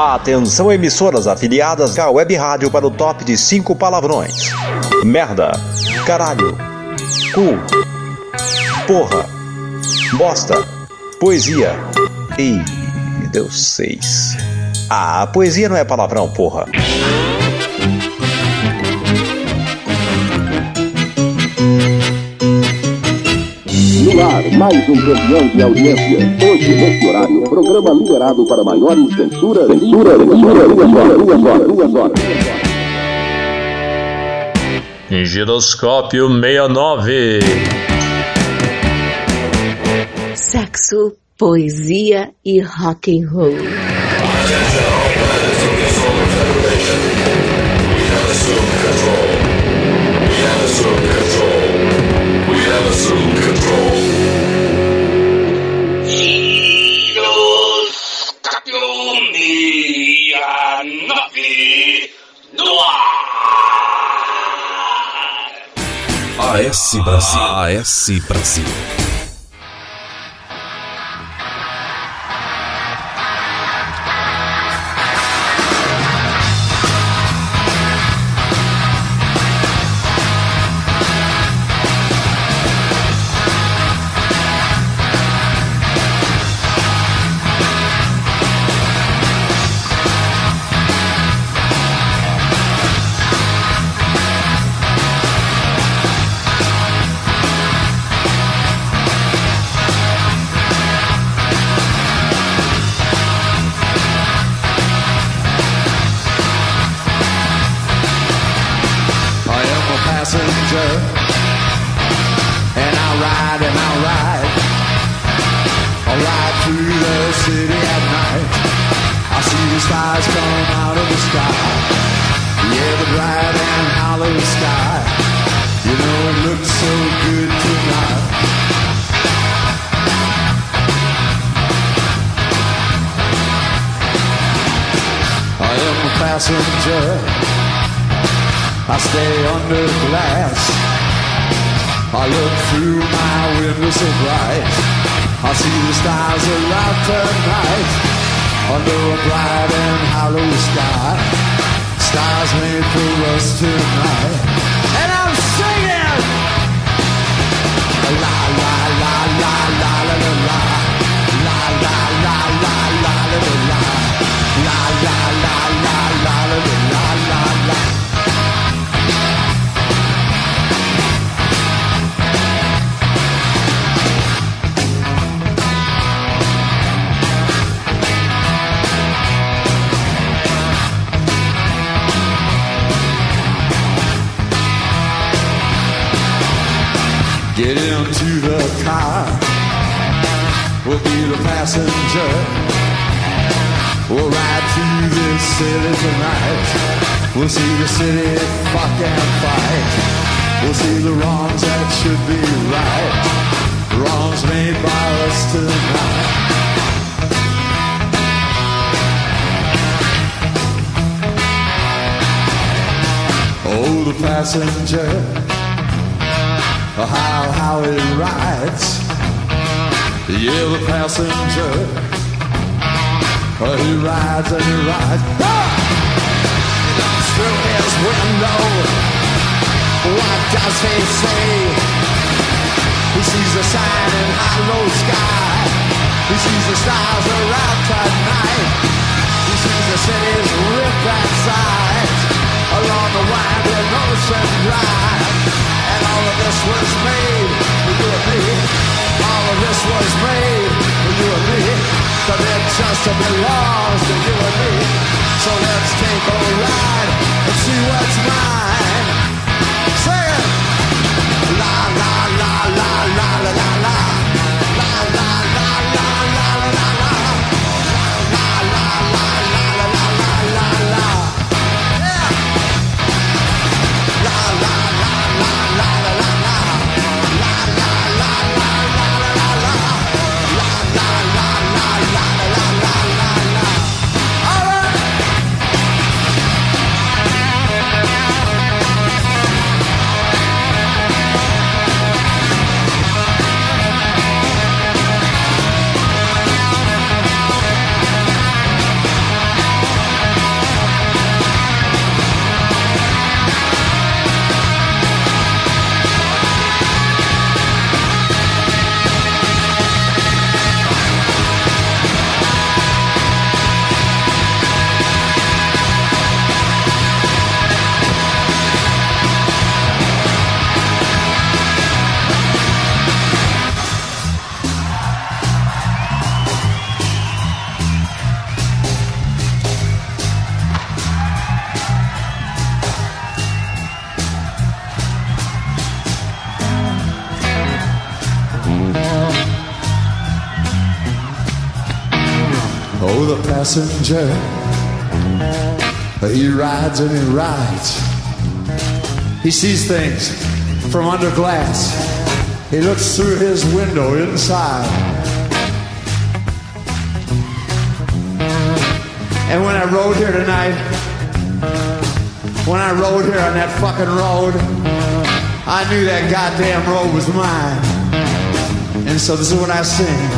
Atenção emissoras afiliadas à Web Rádio para o top de 5 palavrões. Merda, caralho, cu, porra, bosta, poesia e deu 6. Ah, poesia não é palavrão, porra. No ar, mais um campeão de audiência. Hoje, neste horário, programa liberado para maiores censura, censura, censura, duas horas, duas horas, duas horas. Giroscópio 69. Sexo, poesia e rock and roll. AS Brasil. AS Brasil. Window bright. I see the stars around tonight. Under a bright and hollow sky. Stars made for us tonight. And I'm singing! La la la la la. La la la la la la la la. La We'll be the passenger. We'll ride through this city tonight. We'll see the city fuck and fight. We'll see the wrongs that should be right. Wrongs made by us tonight. Oh, the passenger how how it rides. Yeah, the passenger, he rides and he rides. Ah! Through his window. What does he see? He sees a sign in hollow sky. He sees the stars around this was made for you and me. But it just belongs to you and me. So let's take a ride and see what's mine. Passenger, he rides and he rides. He sees things from under glass. He looks through his window inside. And when I rode here tonight, when I rode here on that fucking road, I knew that goddamn road was mine. And so this is what I sing.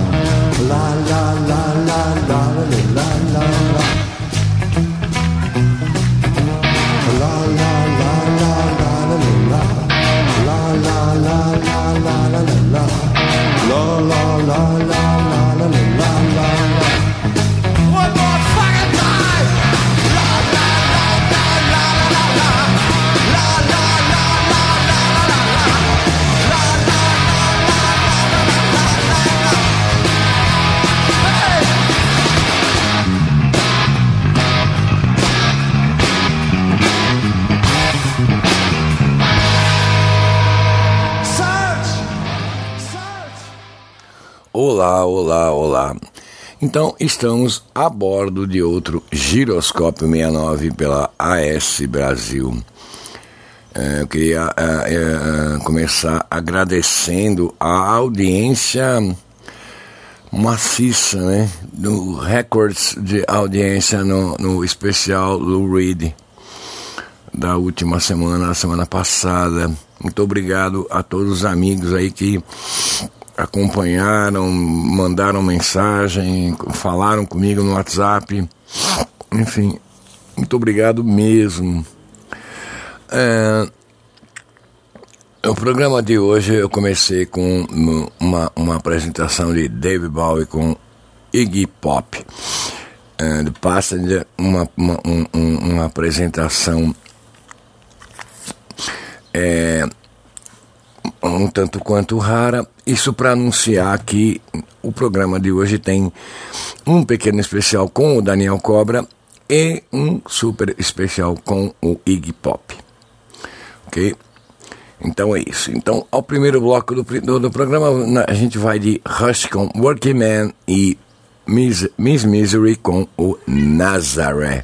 Olá, olá, olá. Então, estamos a bordo de outro Giroscópio 69 pela AS Brasil. É, eu queria é, é, começar agradecendo a audiência maciça, né? Do recordes de audiência no, no especial Lou Reed da última semana, a semana passada. Muito obrigado a todos os amigos aí que acompanharam, mandaram mensagem, falaram comigo no WhatsApp. Enfim, muito obrigado mesmo. É, o programa de hoje eu comecei com uma, uma apresentação de David Bowie com Iggy Pop. É, de Passenger, uma, uma, um- um- uma apresentação é, um tanto quanto rara. Isso para anunciar que o programa de hoje tem um pequeno especial com o Daniel Cobra e um super especial com o Iggy Pop. Ok? Então é isso. Então, ao primeiro bloco do, do, do programa, a gente vai de Rush com Working Man e Miss, Miss Misery com o Nazaré.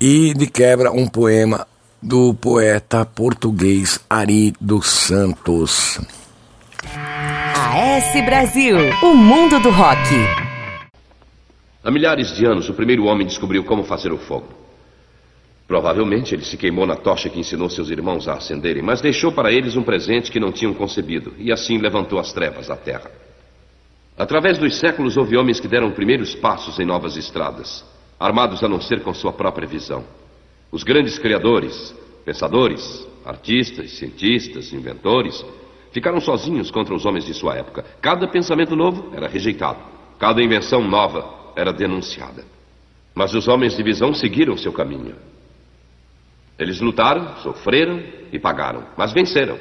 E de quebra, um poema do poeta português Ari dos Santos. AS Brasil, o mundo do rock. Há milhares de anos, o primeiro homem descobriu como fazer o fogo. Provavelmente ele se queimou na tocha que ensinou seus irmãos a acenderem, mas deixou para eles um presente que não tinham concebido, e assim levantou as trevas da terra. Através dos séculos, houve homens que deram primeiros passos em novas estradas, armados a não ser com sua própria visão. Os grandes criadores, pensadores, artistas, cientistas, inventores, ficaram sozinhos contra os homens de sua época. Cada pensamento novo era rejeitado, cada invenção nova era denunciada. Mas os homens de visão seguiram seu caminho. Eles lutaram, sofreram e pagaram, mas venceram.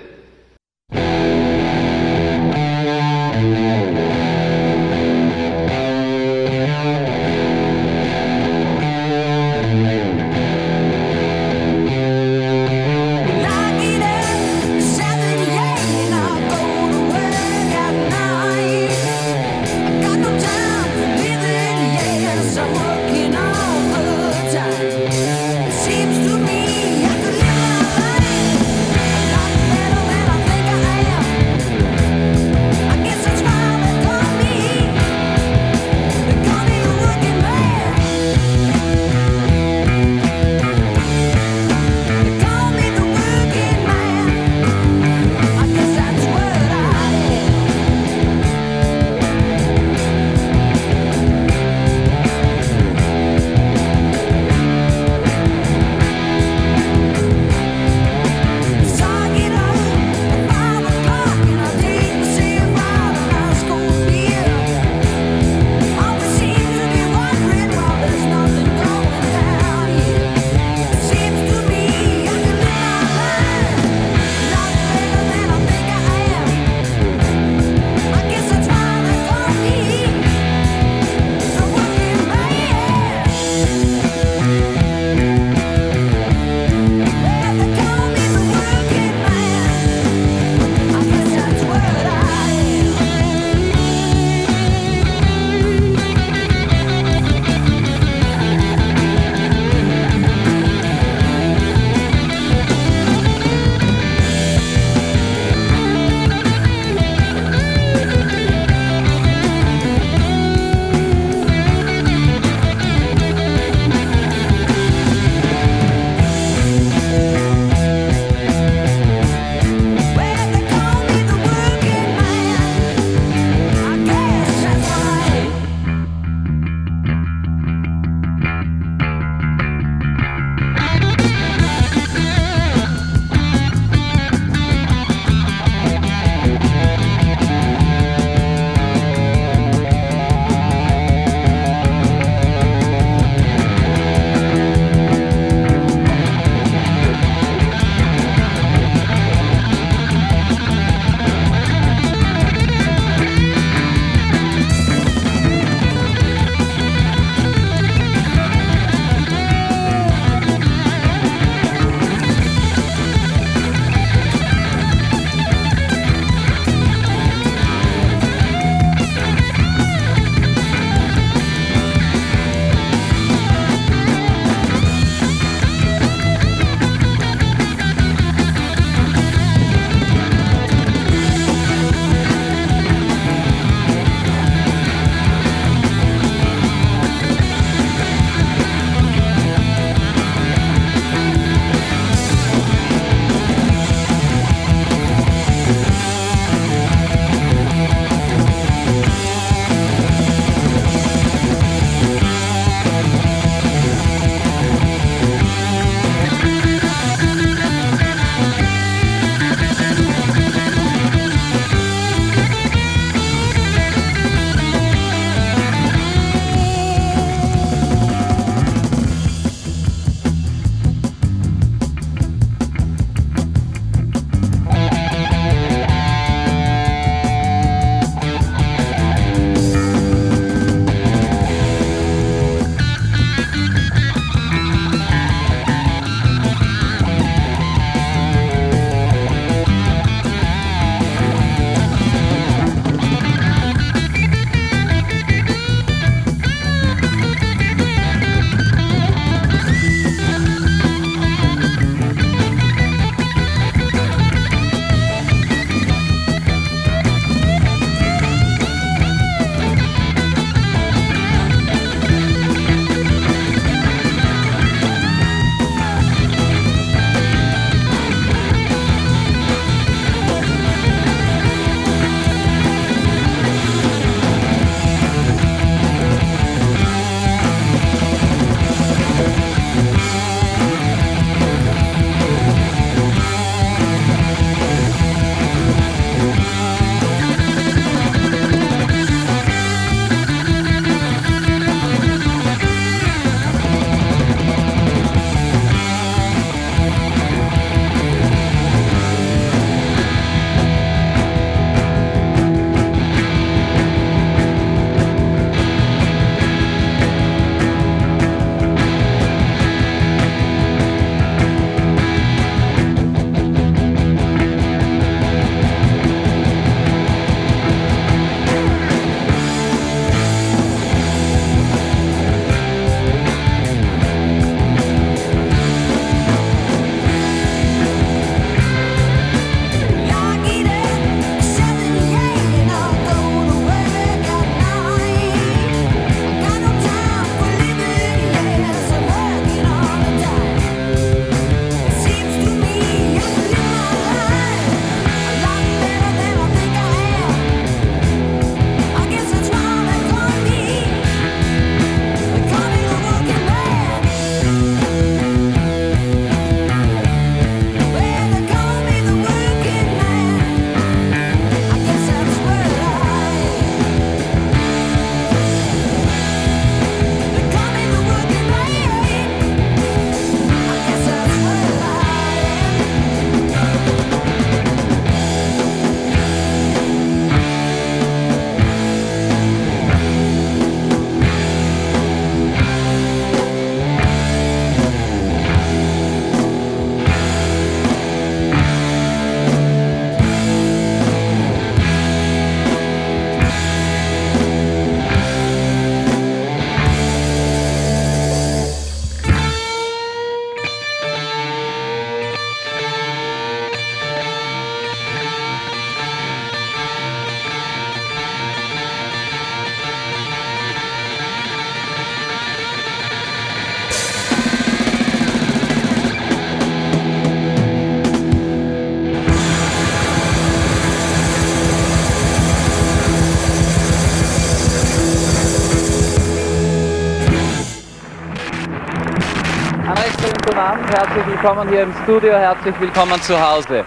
herzlich willkommen hier im Studio, herzlich willkommen zu Hause.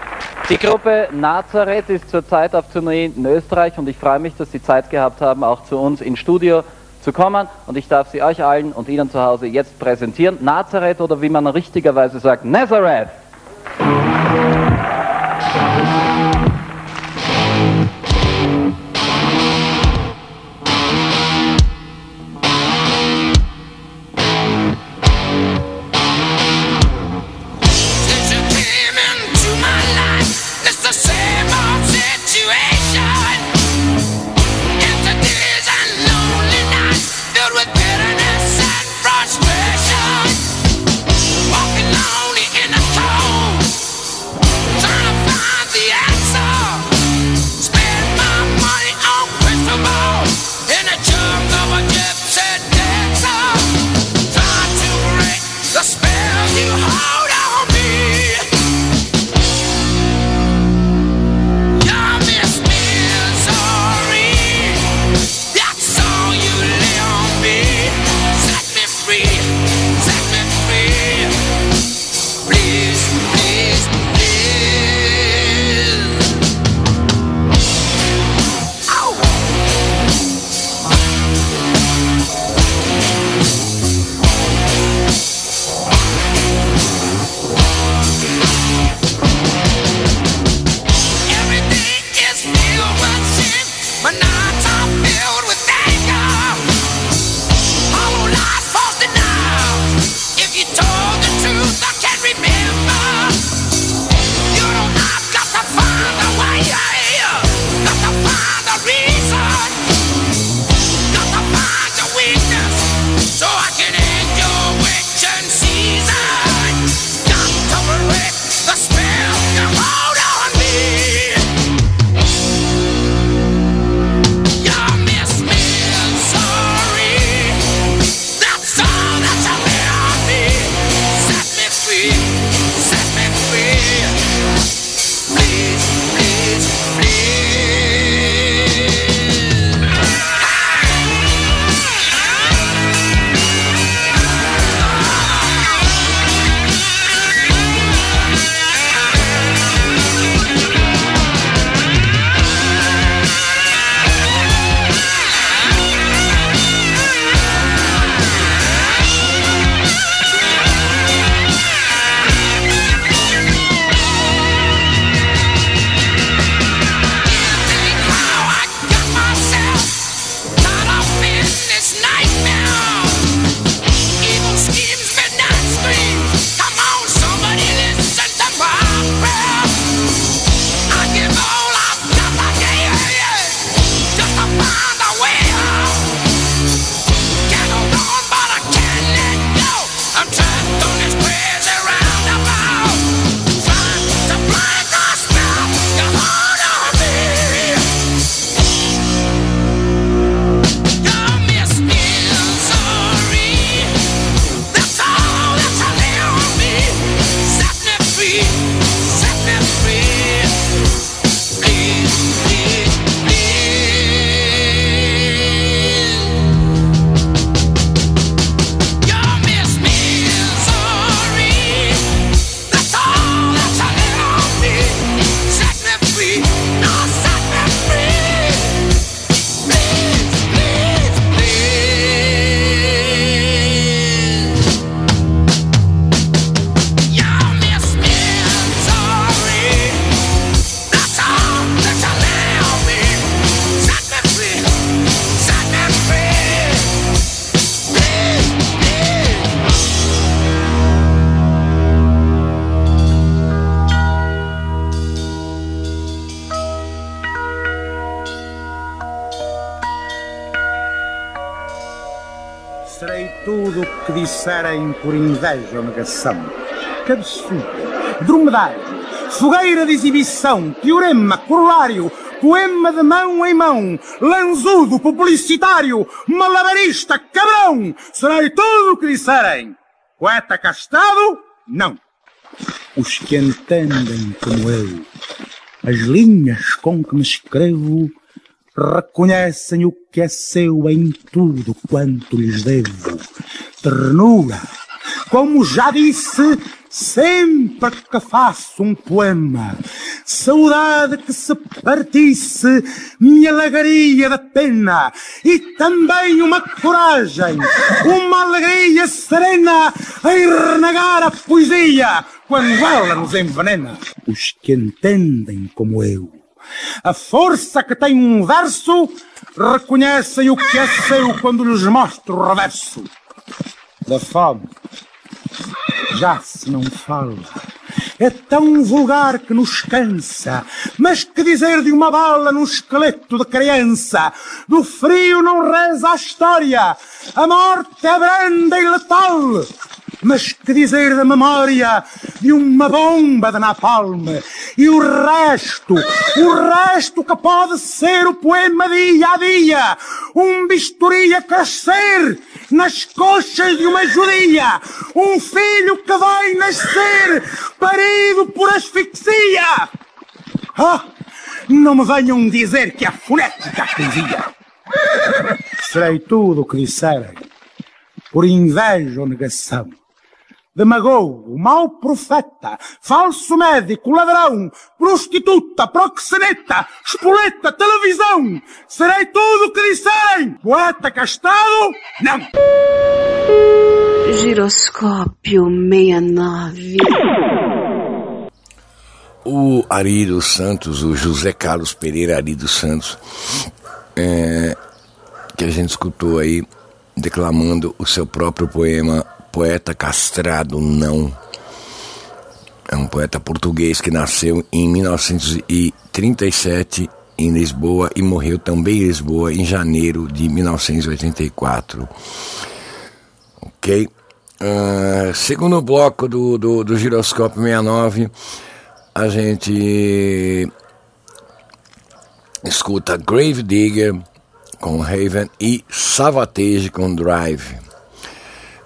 Die Gruppe Nazareth ist zurzeit auf Tournee in Österreich und ich freue mich, dass Sie Zeit gehabt haben, auch zu uns ins Studio zu kommen. Und ich darf sie euch allen und Ihnen zu Hause jetzt präsentieren. Nazareth oder wie man richtigerweise sagt, Nazareth. Applaus por inveja ou negação. Cabeçudo, dromedário, fogueira de exibição, teorema, corolário, poema de mão em mão, lanzudo, publicitário, malabarista, cabrão, serei tudo o que disserem. Poeta castado, não. Os que entendem como eu, as linhas com que me escrevo, reconhecem o que é seu em tudo quanto lhes devo. Ternura, como já disse, sempre que faço um poema, saudade que se partisse me alegaria da pena e também uma coragem, uma alegria serena em renegar a poesia quando ela nos envenena. Os que entendem como eu, a força que tem um verso, reconhecem o que é seu quando lhes mostro o reverso da fome já se não fala. É tão vulgar que nos cansa. Mas que dizer de uma bala num esqueleto de criança? Do frio não reza a história. A morte é branda e letal. Mas que dizer da memória de uma bomba de napalm? E o resto, o resto que pode ser o poema dia a dia, um bisturi a crescer nas coxas de uma judia, um filho que vai nascer parido por asfixia. Ah, não me venham dizer que é fonética a poesia. Serei tudo o que disserem, por inveja ou negação demagogo, mau profeta, falso médico, ladrão, prostituta, proxeneta, espoleta, televisão. Serei tudo o que disserem. Poeta castrado? Não. Giroscópio 69. O Ari dos Santos, o José Carlos Pereira Ari dos Santos, é, que a gente escutou aí declamando o seu próprio poema Poeta Castrado Não. É um poeta português que nasceu em 1937 em Lisboa e morreu também em Lisboa em janeiro de 1984. Ok? Uh, segundo bloco do, do, do Giroscópio 69, a gente escuta Grave Digger com Raven e Savatage com Drive.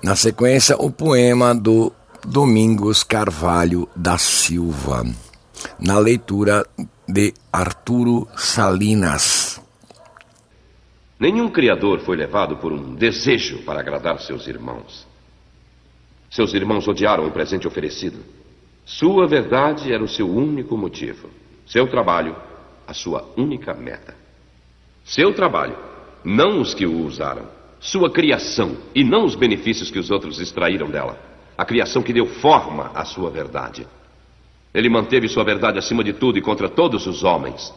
Na sequência, o poema do Domingos Carvalho da Silva, na leitura de Arturo Salinas. Nenhum criador foi levado por um desejo para agradar seus irmãos. Seus irmãos odiaram o presente oferecido. Sua verdade era o seu único motivo. Seu trabalho, a sua única meta. Seu trabalho, não os que o usaram sua criação e não os benefícios que os outros extraíram dela. A criação que deu forma à sua verdade. Ele manteve sua verdade acima de tudo e contra todos os homens.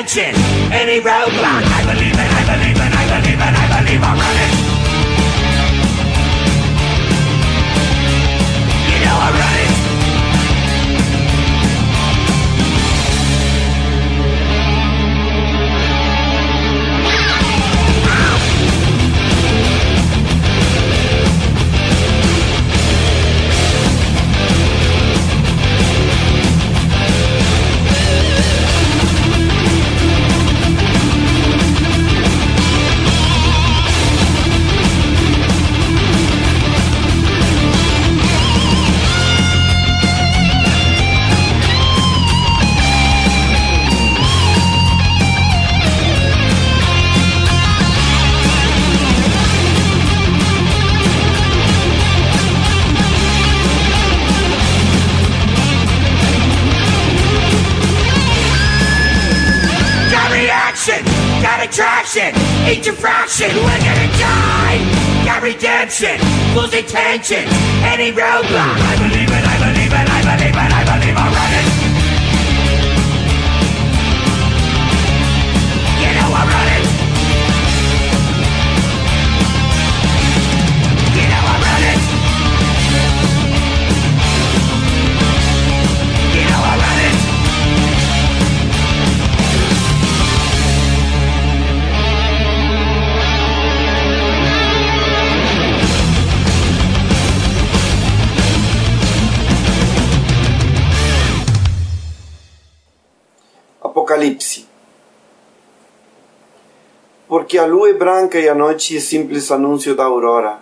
Attention, Porque a lua é branca e a noite é simples anúncio da aurora.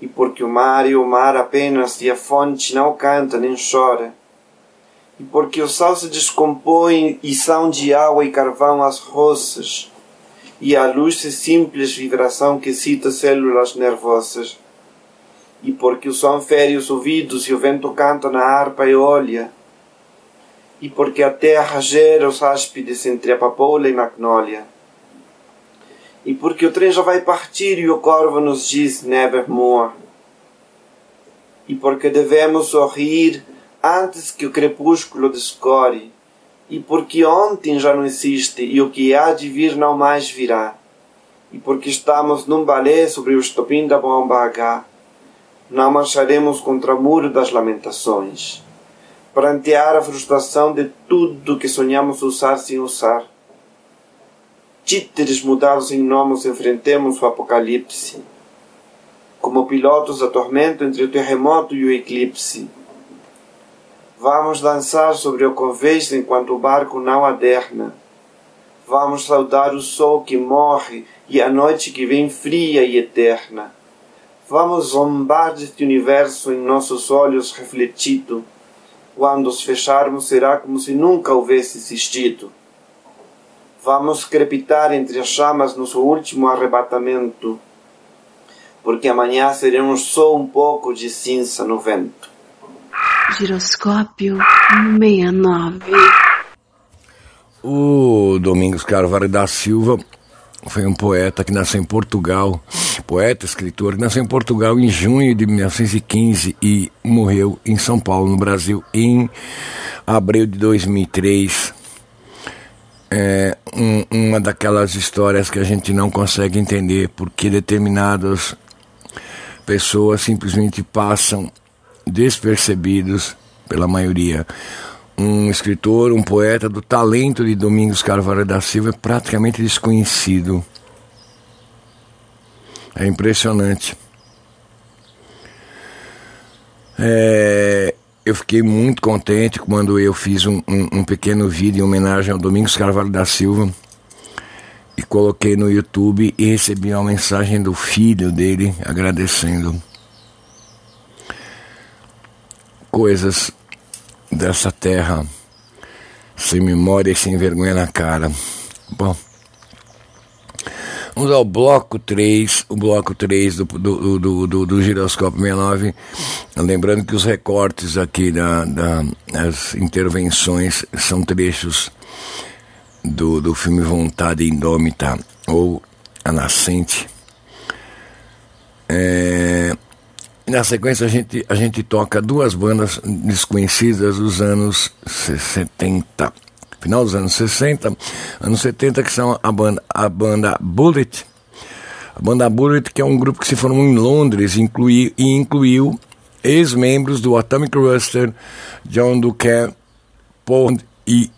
E porque o mar é o mar apenas e a fonte não canta nem chora. E porque o sal se descompõe e são de água e carvão as roças. E a luz é simples vibração que cita células nervosas. E porque o som fere os ouvidos e o vento canta na harpa eólia e porque a terra gera os áspides entre a papoula e magnólia. E porque o trem já vai partir e o corvo nos diz nevermore. E porque devemos sorrir antes que o crepúsculo descore. E porque ontem já não existe e o que há de vir não mais virá. E porque estamos num balé sobre o estopim da bomba H, não marcharemos contra o muro das lamentações prantear a frustração de tudo que sonhamos usar sem usar. Títeres mudados em nomes enfrentemos o apocalipse. Como pilotos a tormento entre o terremoto e o eclipse. Vamos dançar sobre o convés enquanto o barco não aderna. Vamos saudar o sol que morre e a noite que vem fria e eterna. Vamos zombar deste universo em nossos olhos refletido quando os fecharmos, será como se nunca houvesse existido. Vamos crepitar entre as chamas no seu último arrebatamento, porque amanhã seremos só um pouco de cinza no vento. Giroscópio 69. O Domingos Carvalho da Silva foi um poeta que nasceu em Portugal, poeta, escritor, que nasceu em Portugal em junho de 1915 e morreu em São Paulo, no Brasil, em abril de 2003. É um, uma daquelas histórias que a gente não consegue entender porque determinadas pessoas simplesmente passam despercebidos pela maioria um escritor, um poeta do talento de Domingos Carvalho da Silva é praticamente desconhecido. É impressionante. É, eu fiquei muito contente quando eu fiz um, um, um pequeno vídeo em homenagem ao Domingos Carvalho da Silva e coloquei no YouTube e recebi uma mensagem do filho dele agradecendo coisas dessa terra sem memória e sem vergonha na cara. Bom, vamos ao bloco 3, o bloco 3 do, do, do, do, do Giroscópio 69. Lembrando que os recortes aqui da, da, das intervenções são trechos do, do filme Vontade Indômita ou A Nascente. É, na sequência a gente, a gente toca duas bandas desconhecidas dos anos 70, final dos anos 60, anos 70, que são a banda, a banda Bullet. A banda Bullet, que é um grupo que se formou em Londres inclui, e incluiu ex-membros do Atomic Ruster, John Duquesne, Paul e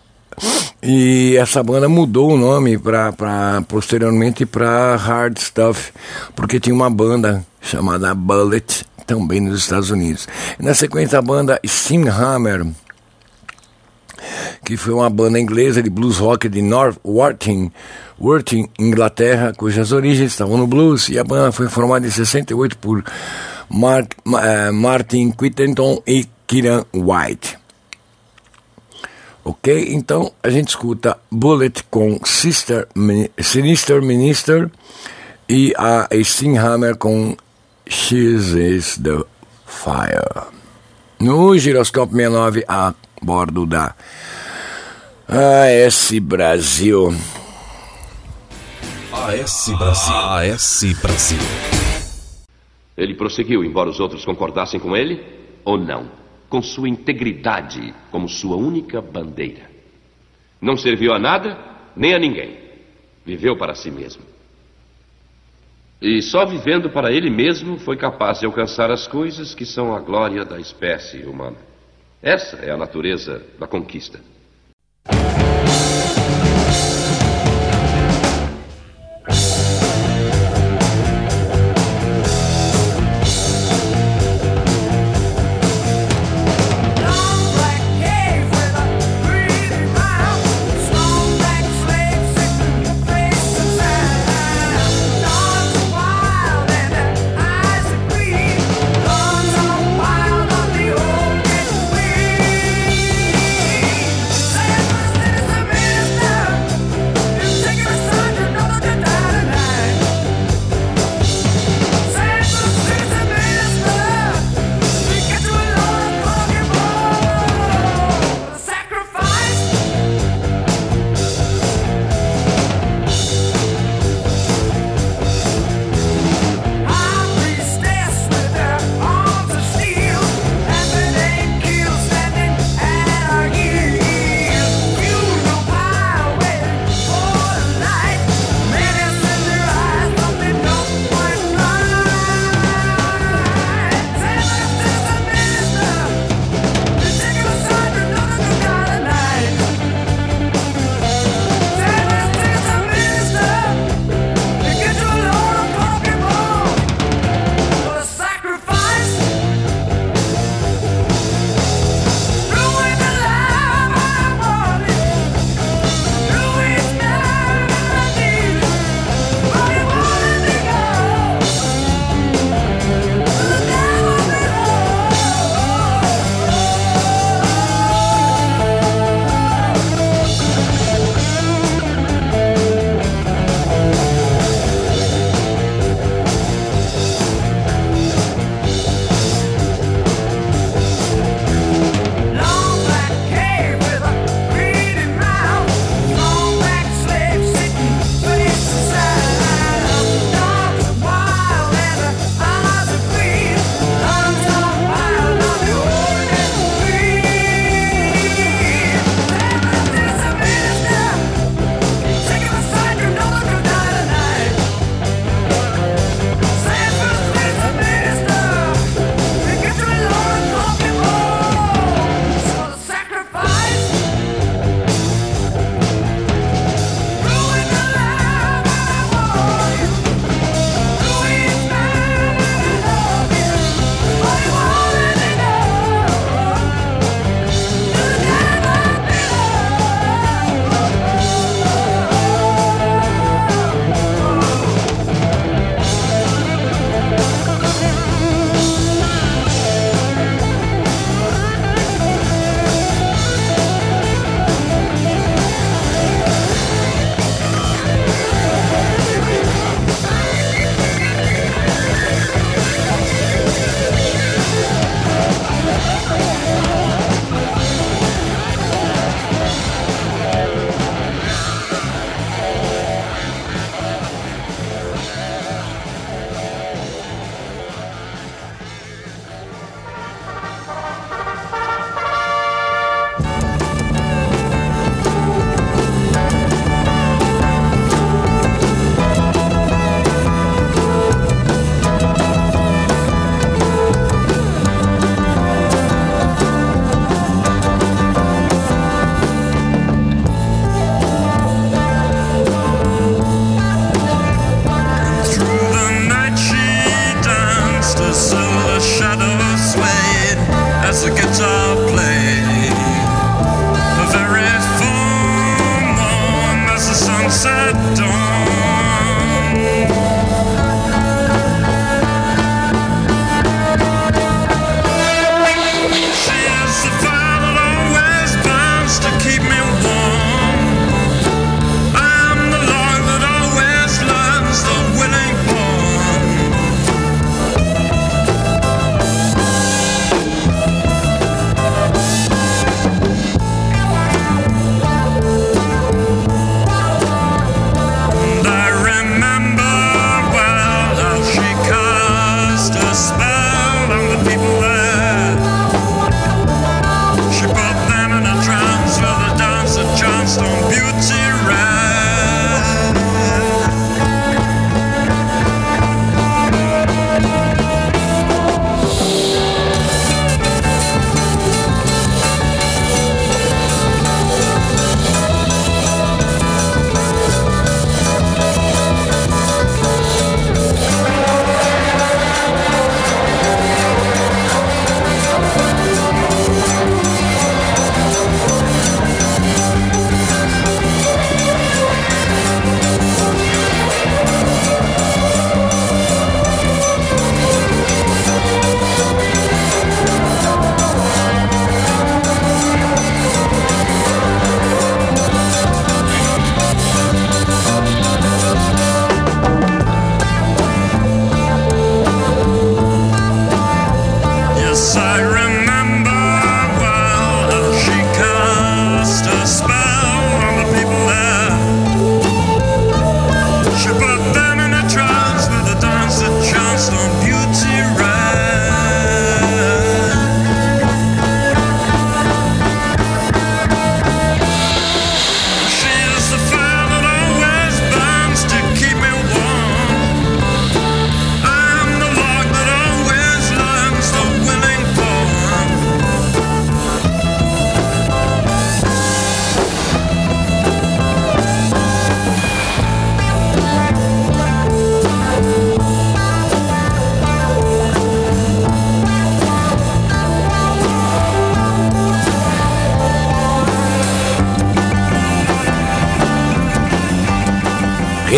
e essa banda mudou o nome para posteriormente para Hard Stuff, porque tinha uma banda chamada Bullet também nos Estados Unidos. Na sequência a banda Steamhammer, que foi uma banda inglesa de blues rock de North Worthing, Worthing, Inglaterra, cujas origens estavam no blues, e a banda foi formada em 68 por uh, Martin Quittenton e Kieran White. Ok? Então a gente escuta Bullet com Sister, Sinister Minister e a Steinhammer com She is the Fire. No giroscópio 69 a bordo da AS Brasil. AS Brasil. AS Brasil. Ele prosseguiu, embora os outros concordassem com ele ou não com sua integridade como sua única bandeira. Não serviu a nada nem a ninguém. Viveu para si mesmo. E só vivendo para ele mesmo foi capaz de alcançar as coisas que são a glória da espécie humana. Essa é a natureza da conquista.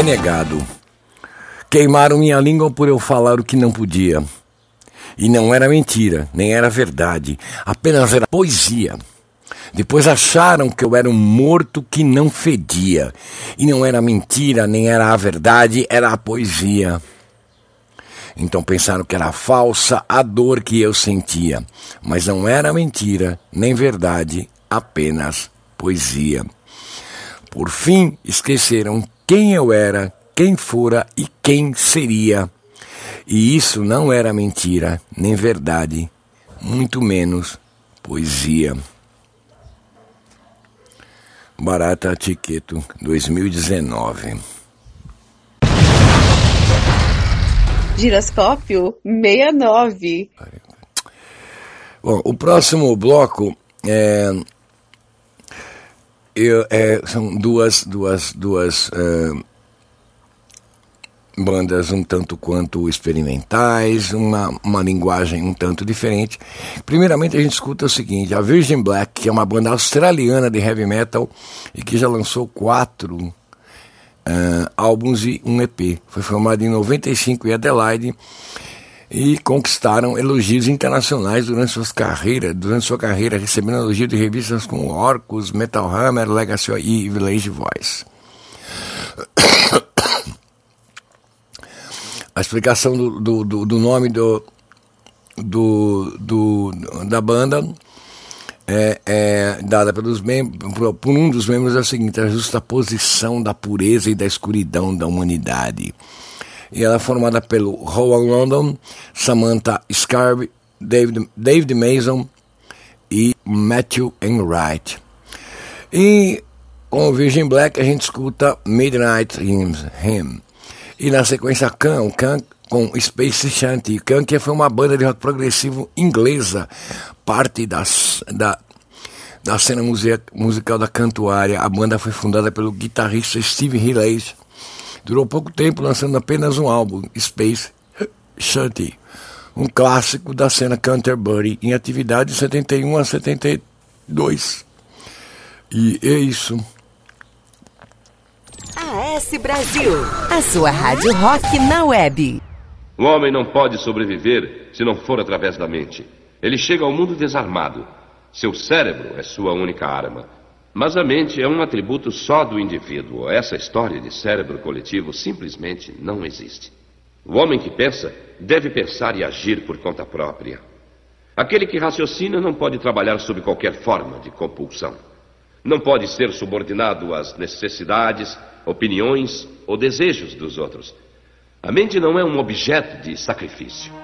Renegado. Queimaram minha língua por eu falar o que não podia. E não era mentira, nem era verdade, apenas era poesia. Depois acharam que eu era um morto que não fedia. E não era mentira, nem era a verdade, era a poesia. Então pensaram que era falsa a dor que eu sentia. Mas não era mentira, nem verdade, apenas poesia. Por fim, esqueceram quem eu era, quem fora e quem seria. E isso não era mentira, nem verdade, muito menos poesia. Barata Tiqueto 2019. Giroscópio 69. Bom, o próximo bloco é, eu- é, são duas, duas, duas é, bandas um tanto quanto experimentais, uma, uma linguagem um tanto diferente. Primeiramente a gente escuta o seguinte, a Virgin Black, que é uma banda australiana de heavy metal e que já lançou quatro eh, álbuns e um EP. Foi formada em 95 em Adelaide e conquistaram elogios internacionais durante suas carreiras, durante sua carreira, recebendo elogios de revistas como Orcus, Metal Hammer, Legacy e Village Voice. A explicação do, do, do- do nome do, do, do- da banda é, é dada pelos membros, por, um dos membros é o seguinte: a justa posição da pureza e da escuridão da humanidade. E ela é formada pelo Rowan London, Samantha Scarby, David, David Mason e Matthew Enright. E com Virgin Black a gente escuta Midnight Hymns, Hymn. E na sequência Can, Can com Space Shanty. Can que foi uma banda de rock progressivo inglesa, parte das, da, da cena musea- musical da cantuária. A banda foi fundada pelo guitarrista Steve Hillage. Durou pouco tempo, lançando apenas um álbum, Space Shanty, um clássico da cena Canterbury, em atividade de 71 a 72. E é isso. A AS Brasil, a sua rádio rock na web. O homem não pode sobreviver se não for através da mente. Ele chega ao mundo desarmado. Seu cérebro é sua única arma. Mas a mente é um atributo só do indivíduo. Essa história de cérebro coletivo simplesmente não existe. O homem que pensa deve pensar e agir por conta própria. Aquele que raciocina não pode trabalhar sob qualquer forma de compulsão. Não pode ser subordinado às necessidades, opiniões ou desejos dos outros. A mente não é um objeto de sacrifício.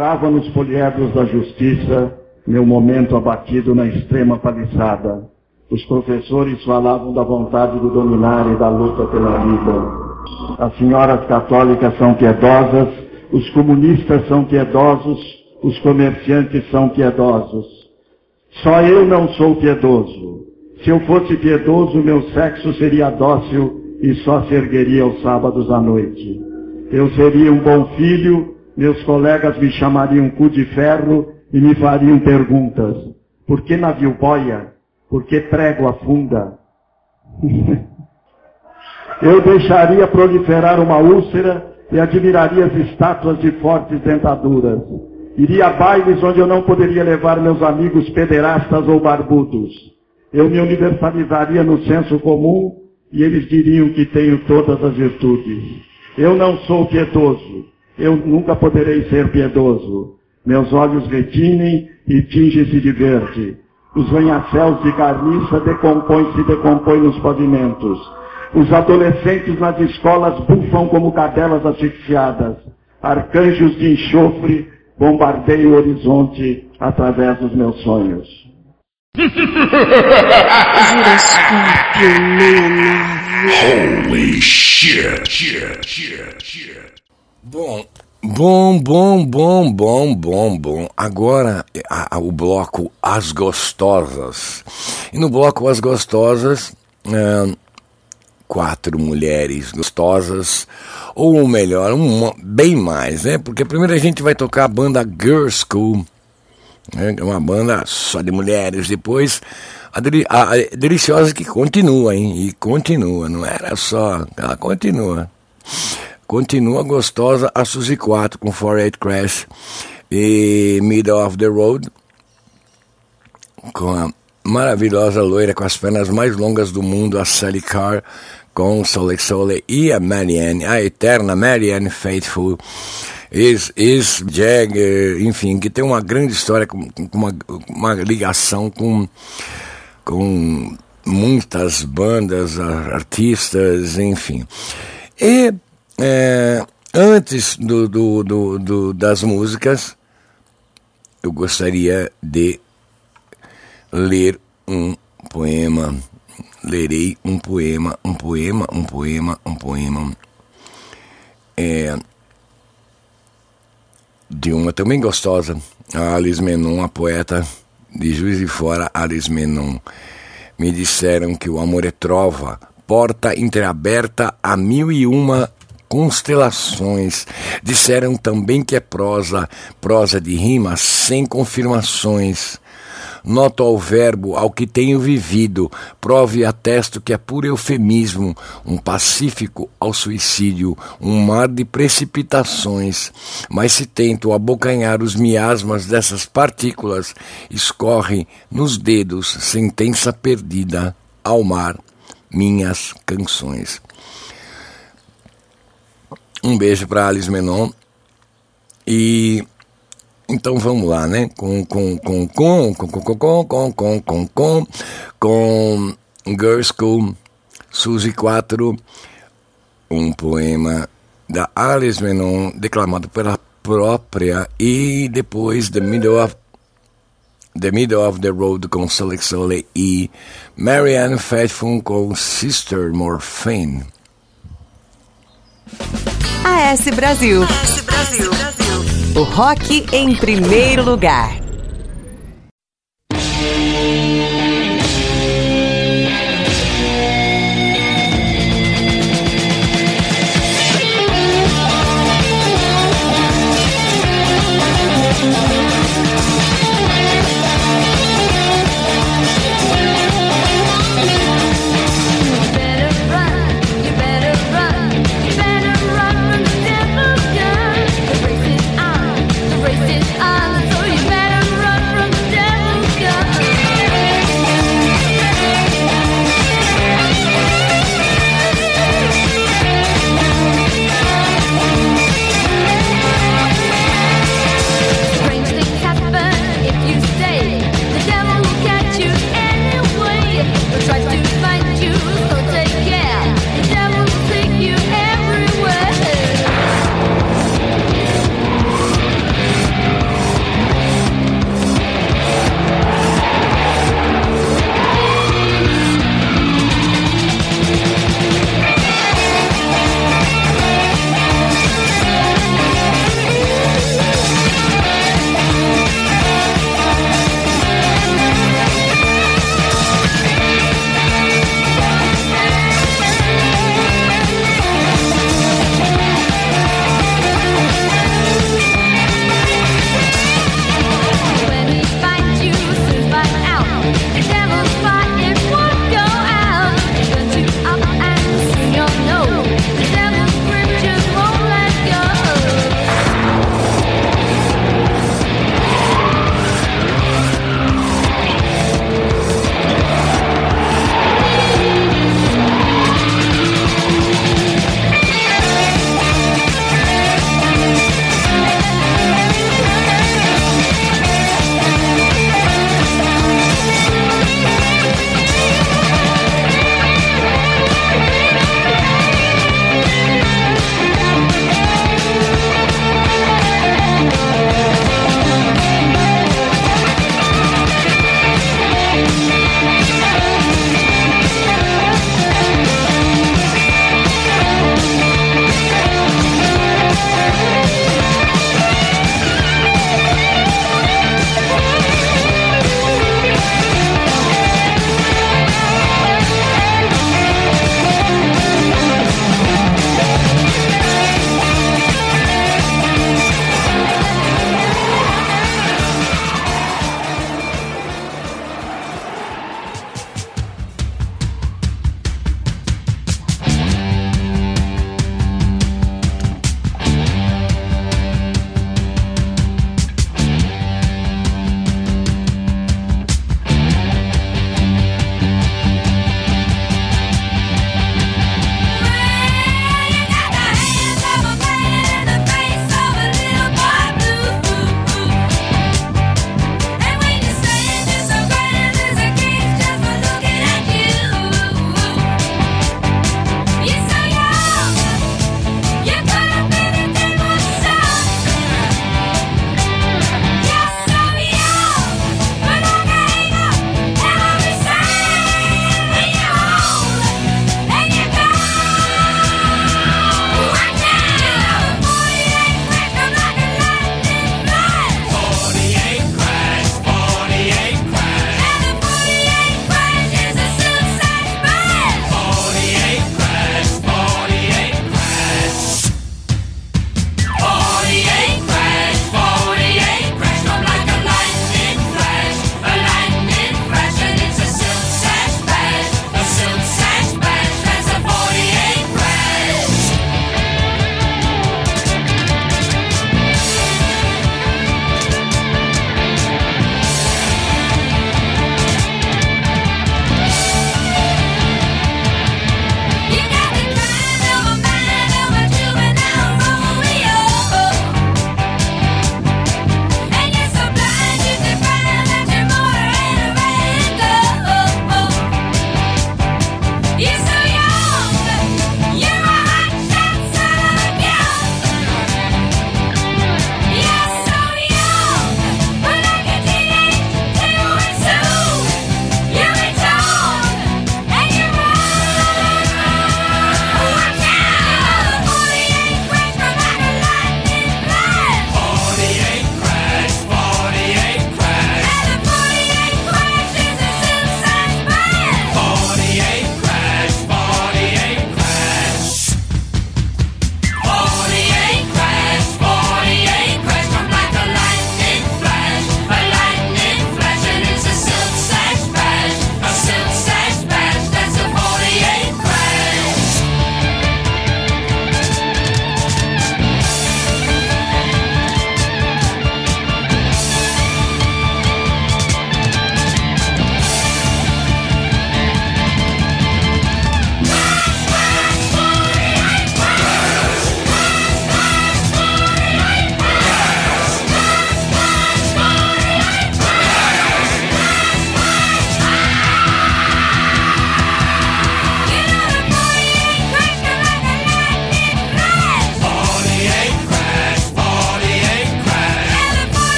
Chorava nos poliedros da justiça, meu momento abatido na extrema paliçada. Os professores falavam da vontade do dominar e da luta pela vida. As senhoras católicas são piedosas, os comunistas são piedosos, os comerciantes são piedosos. Só eu não sou piedoso. Se eu fosse piedoso, meu sexo seria dócil e só se ergueria aos sábados à noite. Eu seria um bom filho, meus colegas me chamariam cu de ferro e me fariam perguntas. Por que navio boia? Por que prego afunda? Eu deixaria proliferar uma úlcera e admiraria as estátuas de fortes dentaduras. Iria a bailes onde eu não poderia levar meus amigos pederastas ou barbudos. Eu me universalizaria no senso comum e eles diriam que tenho todas as virtudes. Eu não sou piedoso. Eu nunca poderei ser piedoso. Meus olhos retinem e tingem-se de verde. Os ranha-céus de carniça decompõem-se e decompõem nos pavimentos. Os adolescentes nas escolas bufam como cadelas asfixiadas. Arcanjos de enxofre bombardeiam o horizonte através dos meus sonhos. Holy shit, shit, shit, shit. Bom, bom, bom, bom, bom, bom, bom. Agora a, a, o bloco As Gostosas. E no bloco As Gostosas, é, quatro mulheres gostosas, ou melhor, uma, bem mais, né? Porque primeiro a gente vai tocar a banda Girl School, né? uma banda só de mulheres. Depois a, a, a Deliciosa que continua, hein? E continua, não era só, ela continua. Continua gostosa a Suzy 4 com 48 Crash e Middle of the Road com a maravilhosa loira com as pernas mais longas do mundo, a Sally Carr com Sole Sole e a Marianne, a eterna Marianne Faithful. Is, is Jagger, enfim, que tem uma grande história, com, com uma, uma ligação com, com muitas bandas, artistas, enfim. E é, antes do, do, do, do, das músicas, eu gostaria de ler um poema. Lerei um poema, um poema, um poema, um poema. É, de uma também gostosa, a Alice Menon, a poeta de Juiz de Fora, Alice Menon. Me disseram que o amor é trova, porta entreaberta a mil e uma constelações. Disseram também que é prosa, prosa de rima sem confirmações. Noto ao verbo, ao que tenho vivido, prove e atesto que é puro eufemismo, um pacífico ao suicídio, um mar de precipitações. Mas se tento abocanhar os miasmas dessas partículas, escorre nos dedos sentença perdida ao mar minhas canções. Um beijo para Alice Menon. E então vamos lá, né? Com com com com com com com com com com com com Girl School Suzy 4 um poema da Alice Menon declamado pela própria e depois The Middle of The Middle of the Road com Select Soleil e Marianne Faithfull com Sister Morphine. AS Brasil. AS Brasil. O rock em primeiro lugar.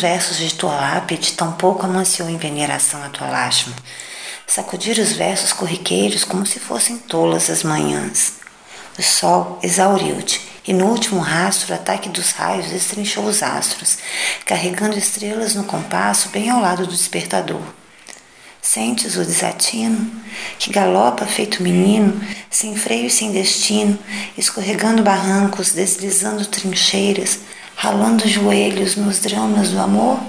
Versos de tua lápide, tampouco amanciou em veneração a tua lástima. Sacudir os versos corriqueiros como se fossem tolas as manhãs. O sol exauriu-te, e no último rastro o ataque dos raios estrinchou os astros, carregando estrelas no compasso bem ao lado do despertador. Sentes o desatino, que galopa feito menino, sem freio e sem destino, escorregando barrancos, deslizando trincheiras, ralando joelhos nos dramas do amor?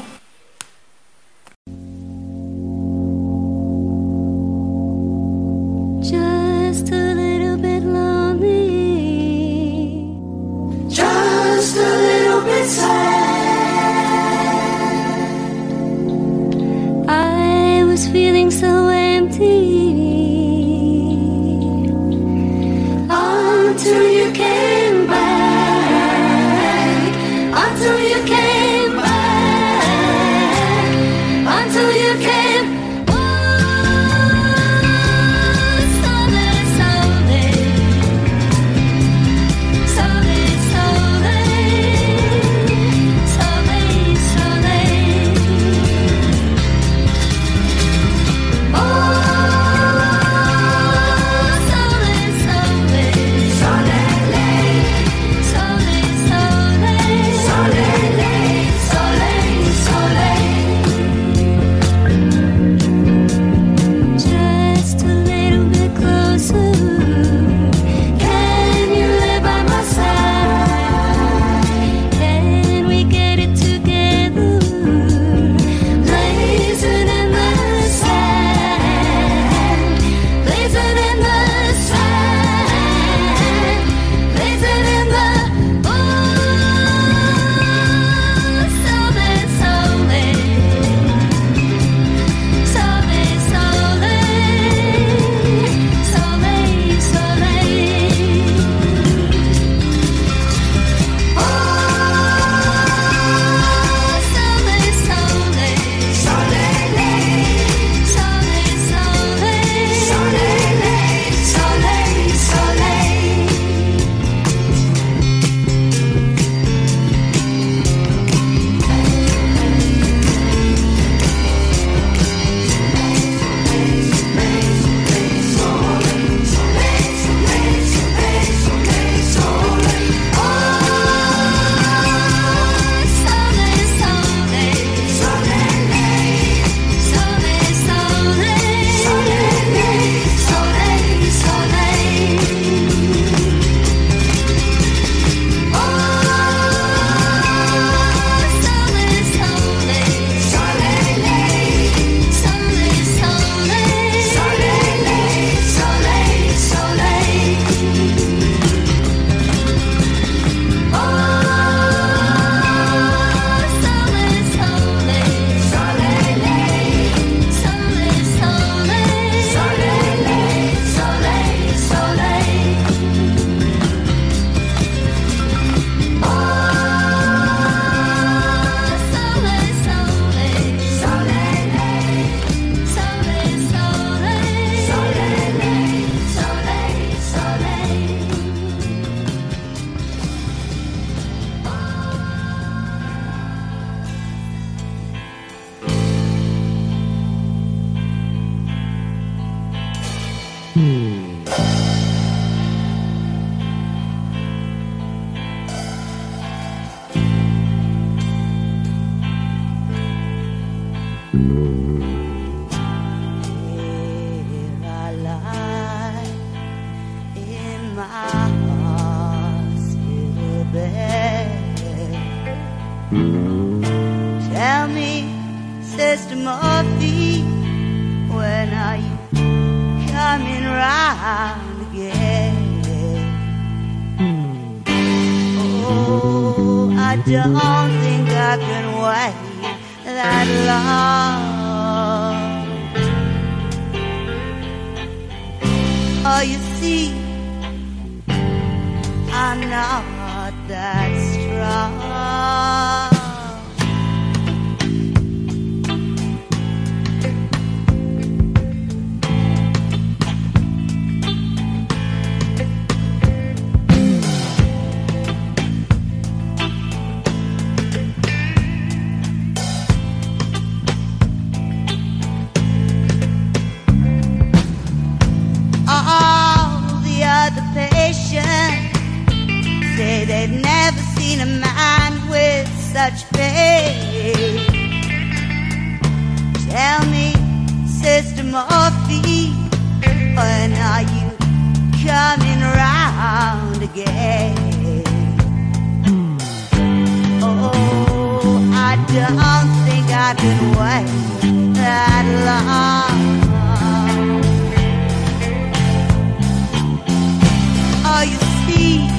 They've never seen a man with such faith. Tell me, Sister Morphe, when are you coming round again? Oh, I don't think I can wait that long. Oh, you see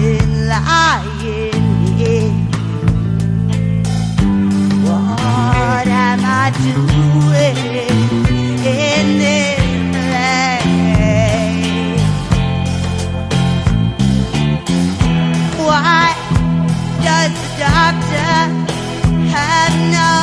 been lying here? What am I doing in this place? Why does the doctor have no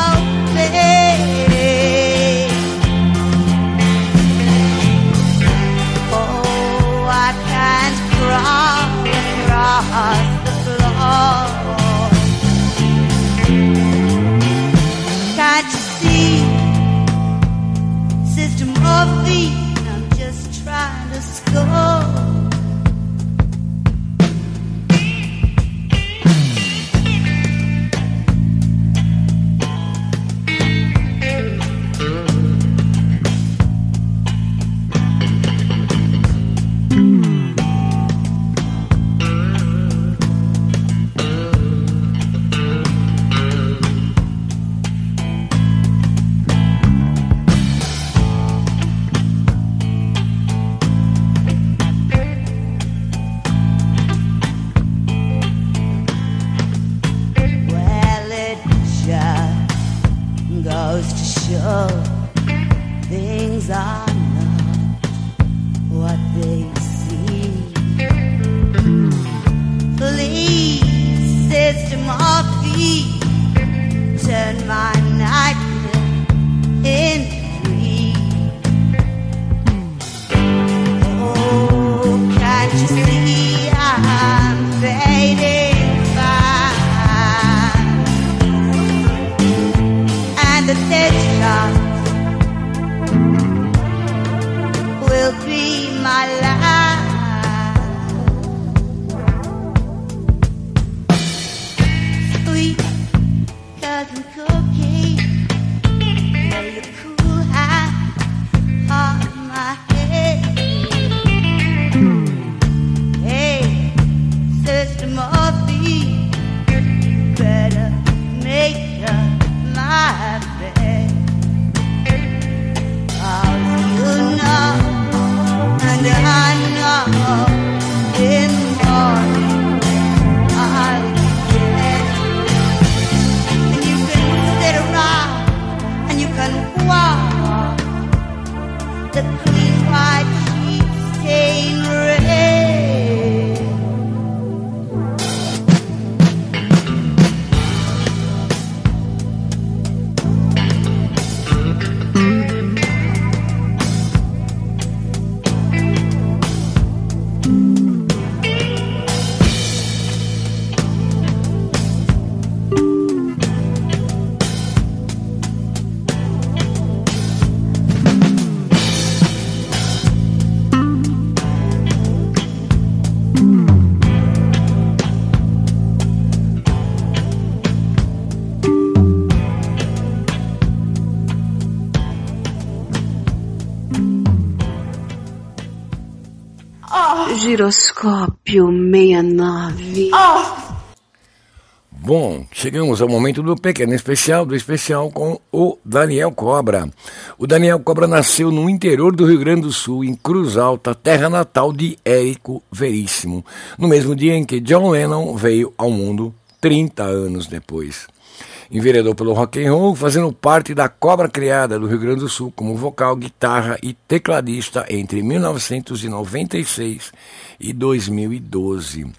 Giroscópio 69. Bom, chegamos ao momento do pequeno especial, do especial com o Daniel Cobra. O Daniel Cobra nasceu no interior do Rio Grande do Sul, em Cruz Alta, terra natal de Érico Veríssimo, no mesmo dia em que John Lennon veio ao mundo, 30 anos depois. Enveredou pelo rock and roll, fazendo parte da Cobra Criada do Rio Grande do Sul como vocal, guitarra e tecladista entre 1996 e 2012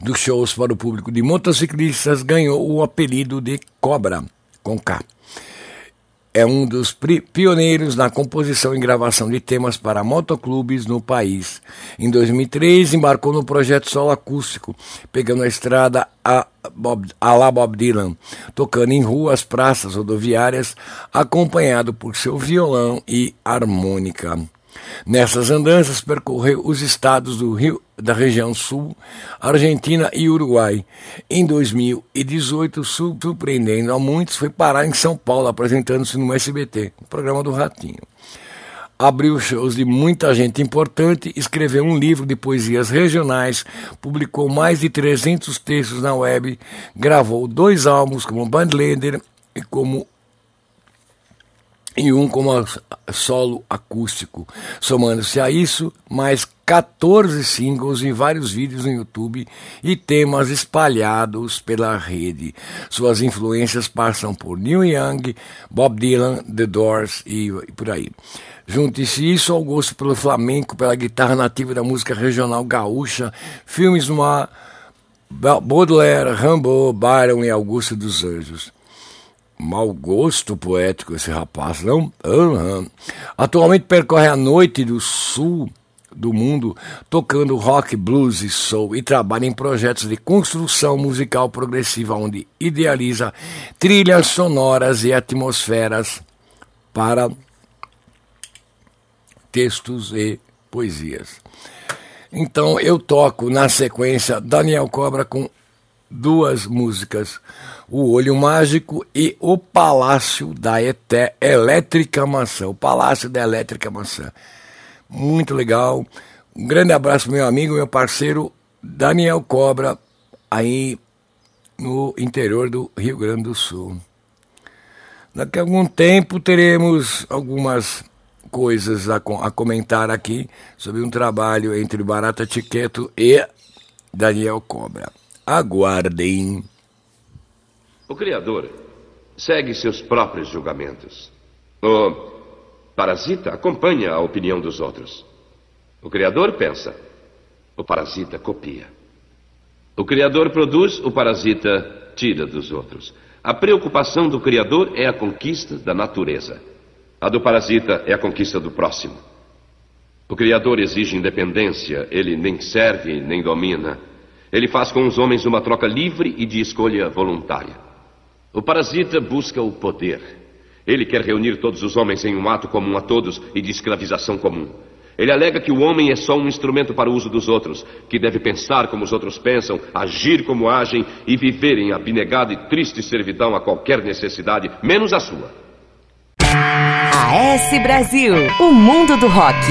dos shows para o público de motociclistas ganhou o apelido de Cobra, com K. é um dos pioneiros na composição e gravação de temas para motoclubes no país. Em 2003, embarcou no projeto solo acústico, pegando a estrada a, Bob, a la Bob Dylan, tocando em ruas, praças, rodoviárias, acompanhado por seu violão e harmônica. Nessas andanças percorreu os estados do Rio, da região sul, Argentina e Uruguai. Em 2018, surpreendendo a muitos, foi parar em São Paulo, apresentando-se no SBT, programa do Ratinho. Abriu shows de muita gente importante, escreveu um livro de poesias regionais, publicou mais de 300 textos na web, gravou dois álbuns como bandleader e como e um como solo acústico. Somando-se a isso, mais 14 singles e vários vídeos no YouTube e temas espalhados pela rede. Suas influências passam por Neil Young, Bob Dylan, The Doors e, por aí. Junte-se isso ao gosto pelo flamenco, pela guitarra nativa da música regional gaúcha, filmes no ar, Baudelaire, Rambo, Byron e Augusto dos Anjos mau gosto poético esse rapaz, não? Uhum. Atualmente percorre a noite do sul do mundo tocando rock, blues e soul e trabalha em projetos de construção musical progressiva onde idealiza trilhas sonoras e atmosferas para textos e poesias. Então eu toco na sequência Daniel Cobra com duas músicas o Olho Mágico e O Palácio da Eté Elétrica Maçã. O Palácio da Elétrica Maçã. Muito legal. Um grande abraço, meu amigo, meu parceiro Daniel Cobra, aí no interior do Rio Grande do Sul. Daqui a algum tempo teremos algumas coisas a, a comentar aqui sobre um trabalho entre Barata Tiqueto e Daniel Cobra. Aguardem. O Criador segue seus próprios julgamentos. O parasita acompanha a opinião dos outros. O Criador pensa, o parasita copia. O Criador produz, o parasita tira dos outros. A preocupação do Criador é a conquista da natureza. A do parasita é a conquista do próximo. O Criador exige independência, ele nem serve nem domina. Ele faz com os homens uma troca livre e de escolha voluntária. O parasita busca o poder. Ele quer reunir todos os homens em um ato comum a todos e de escravização comum. Ele alega que o homem é só um instrumento para o uso dos outros, que deve pensar como os outros pensam, agir como agem e viver em abnegada e triste servidão a qualquer necessidade, menos a sua. AS Brasil, o mundo do rock.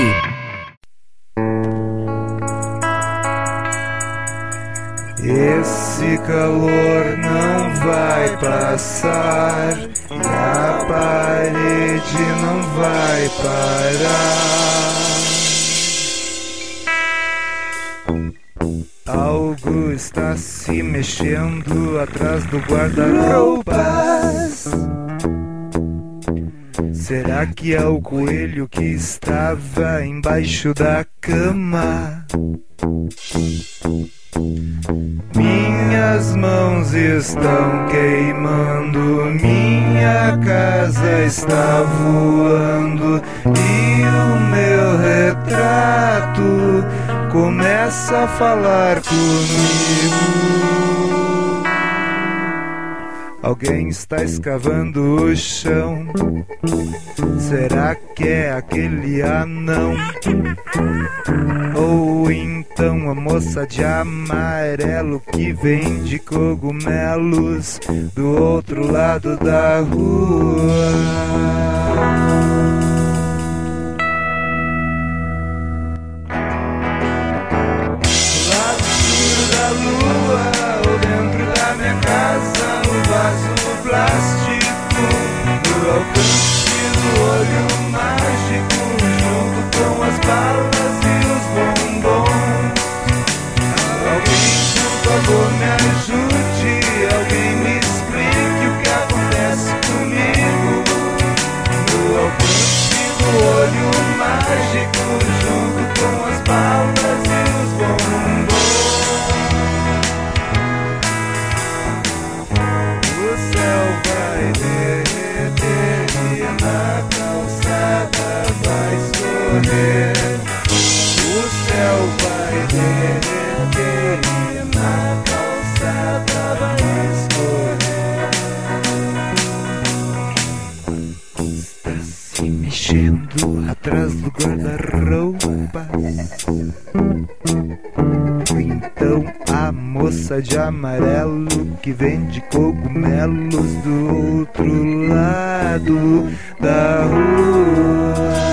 Esse calor não vai passar e a parede não vai parar. Algo está se mexendo atrás do guarda-roupas. Será que é o coelho que estava embaixo da cama? Minhas mãos estão queimando, minha casa está voando e o meu retrato começa a falar comigo. Alguém está escavando o chão. Será que é aquele anão? Ou então a moça de amarelo que vende cogumelos do outro lado da rua? Plástico no alcance do olho mágico, junto com as balas e os bombons. Alguém, por favor, me ajude, alguém me explique o que acontece comigo. No alcance do olho mágico, atrás do guarda-roupa. Então a moça de amarelo que vende cogumelos do outro lado da rua.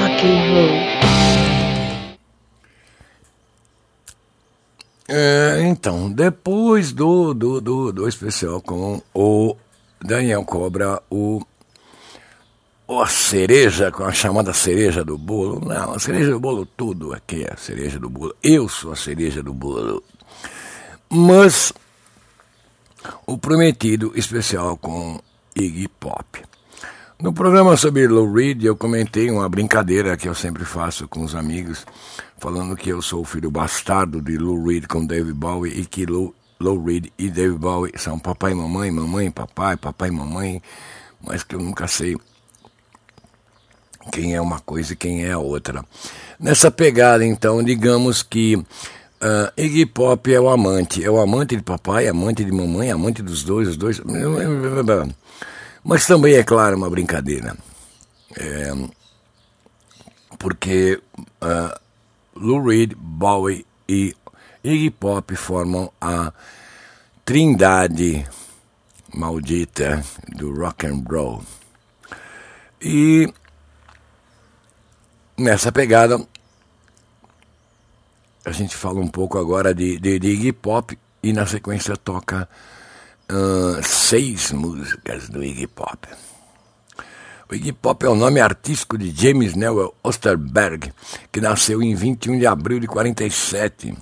Rock and roll. É, então, depois do, do, do, do especial com o Daniel Cobra, o, o a cereja, com a chamada cereja do bolo. Não, a cereja do bolo, tudo aqui é a cereja do bolo. Eu sou a cereja do bolo. Mas o prometido especial com Iggy Pop. No programa sobre Lou Reed, eu comentei uma brincadeira que eu sempre faço com os amigos, falando que eu sou o filho bastardo de Lou Reed com David Bowie e que Lou, Lou Reed e David Bowie são papai e mamãe, mamãe e papai, papai e mamãe, mas que eu nunca sei quem é uma coisa e quem é a outra. Nessa pegada, então, digamos que uh, Iggy Pop é o amante, é o amante de papai, amante de mamãe, amante dos dois, os dois. Mas também, é claro, uma brincadeira. É, porque uh, Lou Reed, Bowie e Iggy Pop formam a trindade maldita do rock and roll. E nessa pegada, a gente fala um pouco agora de, de, de Iggy Pop e na sequência toca uh, seis músicas do Iggy Pop. O Iggy Pop é o nome artístico de James Newell Osterberg, que nasceu em 21 de abril de 47.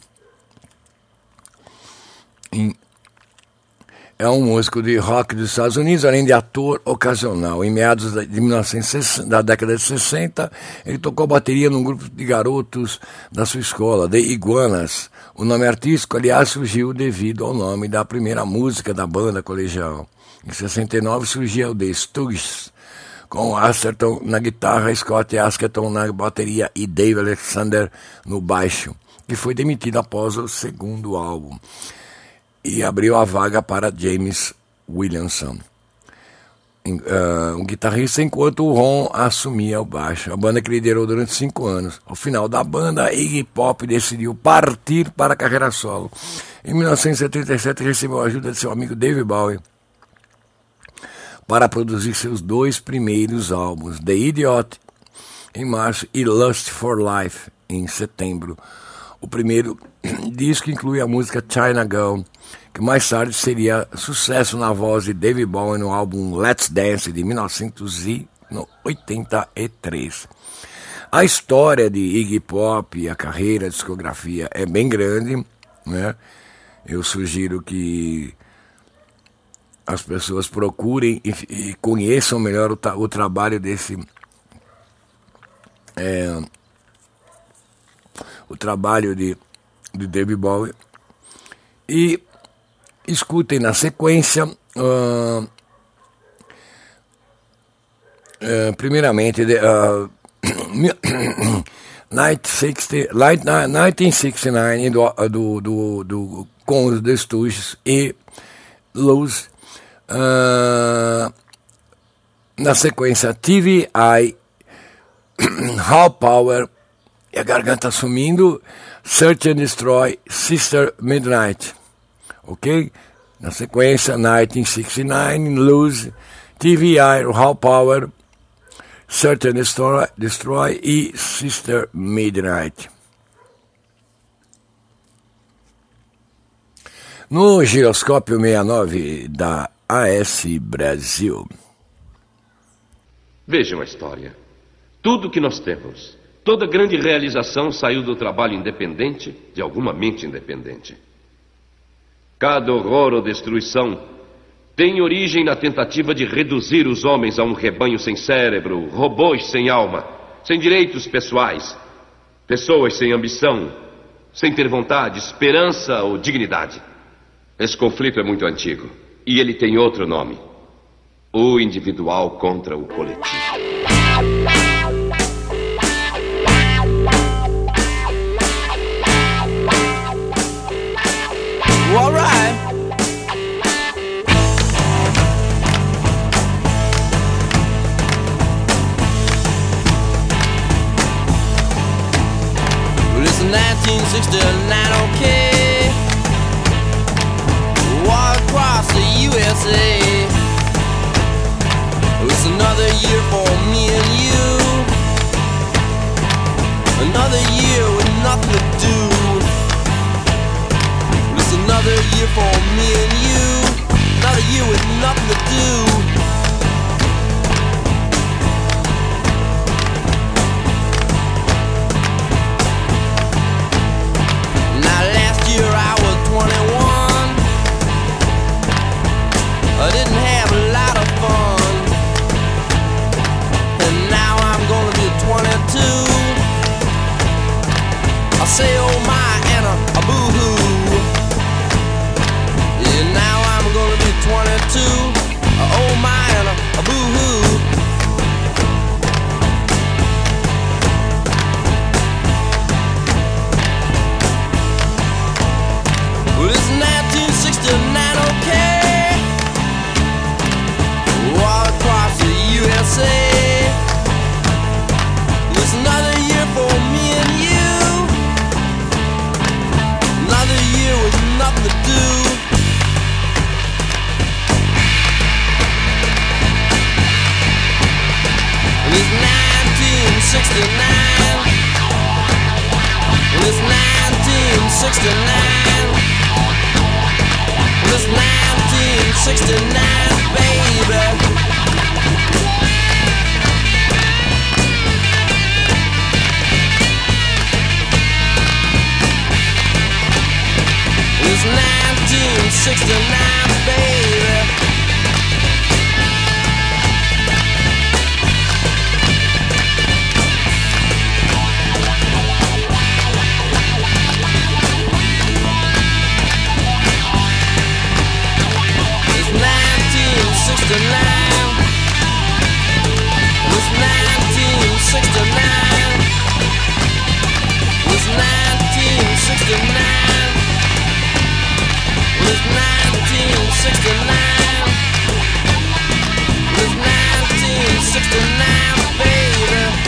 Em é um músico de rock dos Estados Unidos, além de ator ocasional. Em meados de 1960, da década de 60, ele tocou bateria num grupo de garotos da sua escola, The Iguanas. O nome artístico, aliás, surgiu devido ao nome da primeira música da banda colegial. Em 69 surgia o The Stooges, com Asterton na guitarra, Scott Askerton na bateria e Dave Alexander no baixo, que foi demitido após o segundo álbum e abriu a vaga para James Williamson, uh, um guitarrista, enquanto o Ron assumia o baixo. A banda que liderou durante cinco anos. Ao final da banda, Iggy Pop decidiu partir para a carreira solo. Em 1977, recebeu a ajuda de seu amigo David Bowie para produzir seus dois primeiros álbuns, The Idiot, em março, e Lust for Life, em setembro. O primeiro disco inclui a música China Girl, que mais tarde seria sucesso na voz de David Bowie no álbum Let's Dance de 1983. A história de Iggy Pop, a carreira, a discografia é bem grande, né? Eu sugiro que as pessoas procurem e, conheçam melhor o, o trabalho desse é, o trabalho de, de David Bowie e escutem na sequência, uh, uh, primeiramente, uh, 1969 do, do, do, do, com os The Stooges e Luz. Na sequência, TVI, How Power, e a garganta sumindo, Search and Destroy, Sister Midnight ok? Na sequência, 1969, Lose, TVI, Raw Power, Certain Destroy, Destroy e Sister Midnight. No giroscópio 69 da AS Brasil. Vejam a história. Tudo que nós temos, toda grande realização saiu do trabalho independente de alguma mente independente. Cada horror ou destruição tem origem na tentativa de reduzir os homens a um rebanho sem cérebro, robôs sem alma, sem direitos pessoais, pessoas sem ambição, sem ter vontade, esperança ou dignidade. Esse conflito é muito antigo e ele tem outro nome: o individual contra o coletivo. music's still not okay. Walk across the USA. It's another year for me and you. Another year with nothing to do. It's another year for me and you. Another year with nothing to do. Last year I was 21. I didn't have a lot of fun. And now I'm gonna be 22. I say oh my and a. Yeah, now I'm gonna be 22. Uh, oh my and a, a boo hoo. It's another year for me and you. Another year with nothing to do. And it's 1969. And it's 1969. And it's 1969, baby. It's 1969, baby. It's 1969. It's 1969. It's 1969. It's 1969. It's 1969, baby.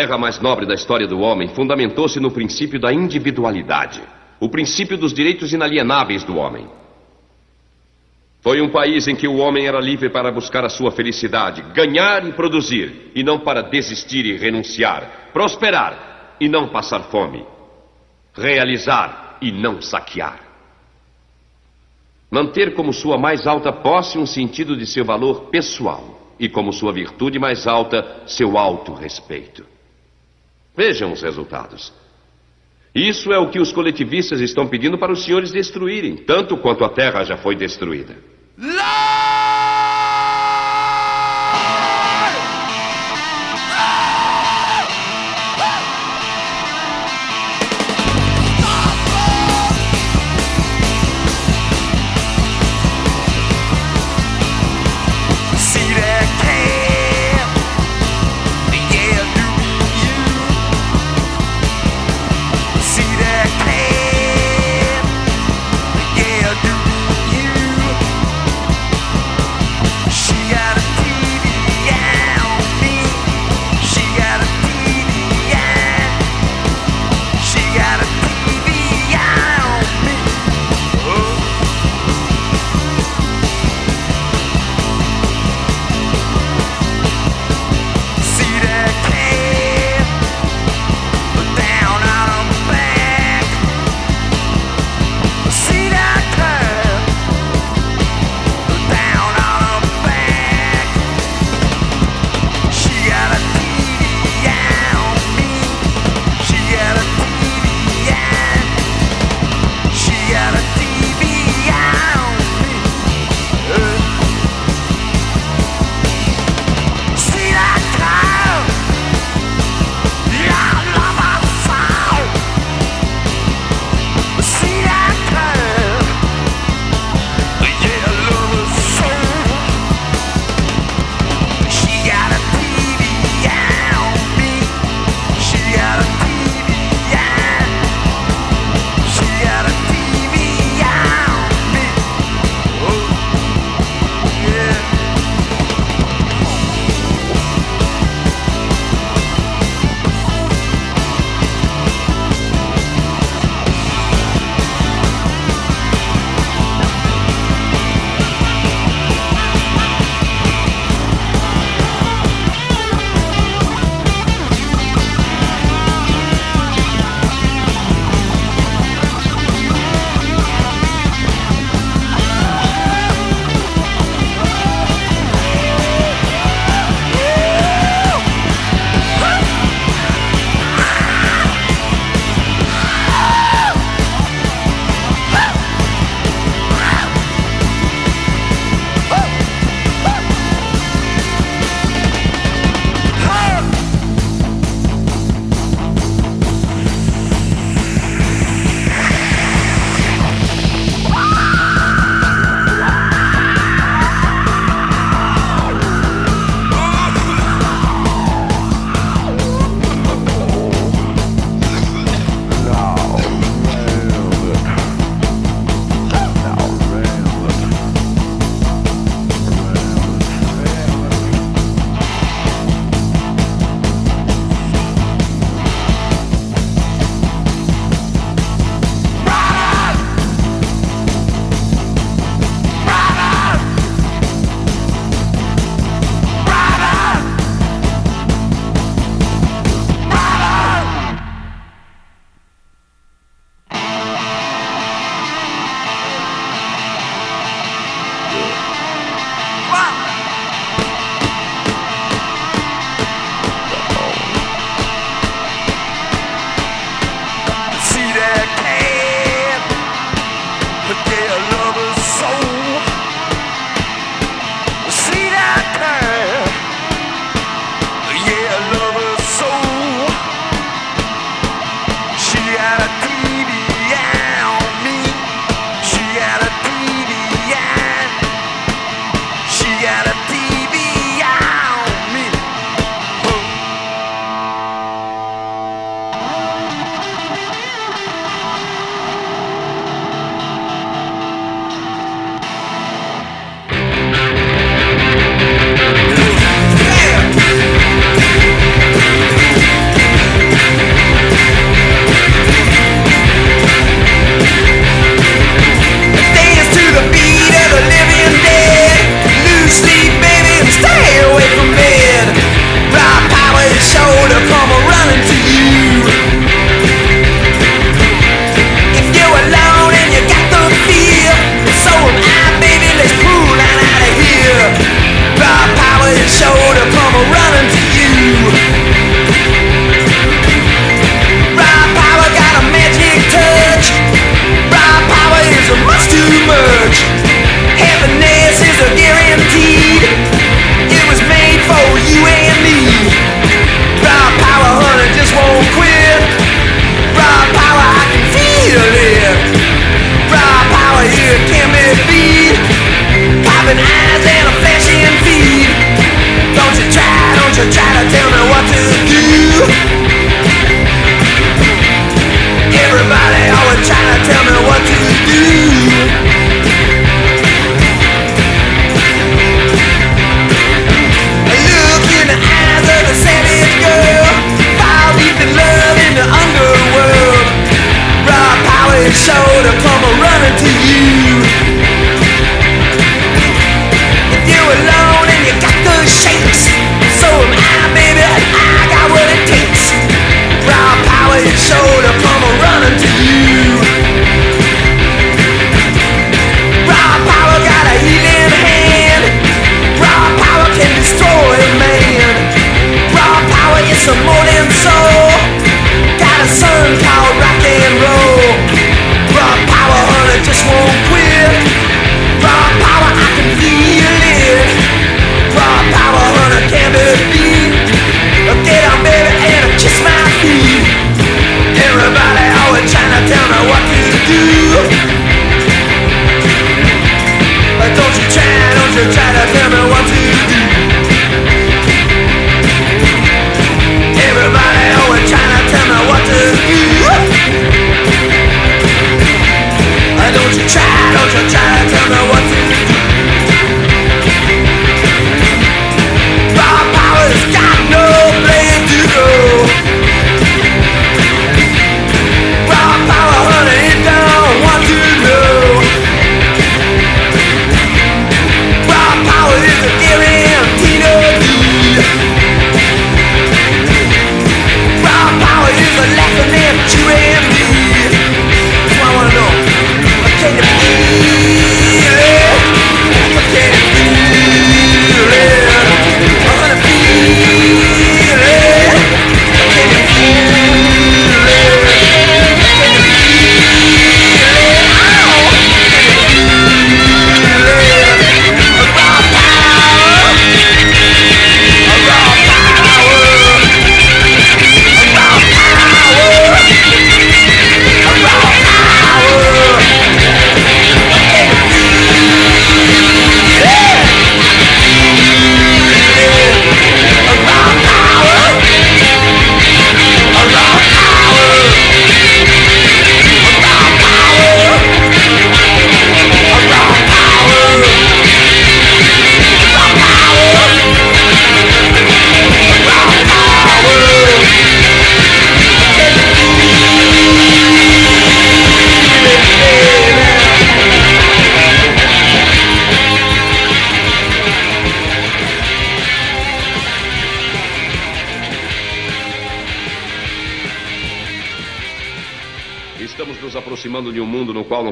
País, a terra mais nobre da história do homem, fundamentou-se no princípio da individualidade, o princípio dos direitos inalienáveis do homem. Foi um país em que o homem era livre para buscar a sua felicidade, ganhar e produzir, e não para desistir e renunciar, prosperar e não passar fome, realizar e não saquear. Manter como sua mais alta posse um sentido de seu valor pessoal e como sua virtude mais alta seu auto-respeito. Vejam os resultados. Isso é o que os coletivistas estão pedindo para os senhores destruírem, tanto quanto a terra já foi destruída.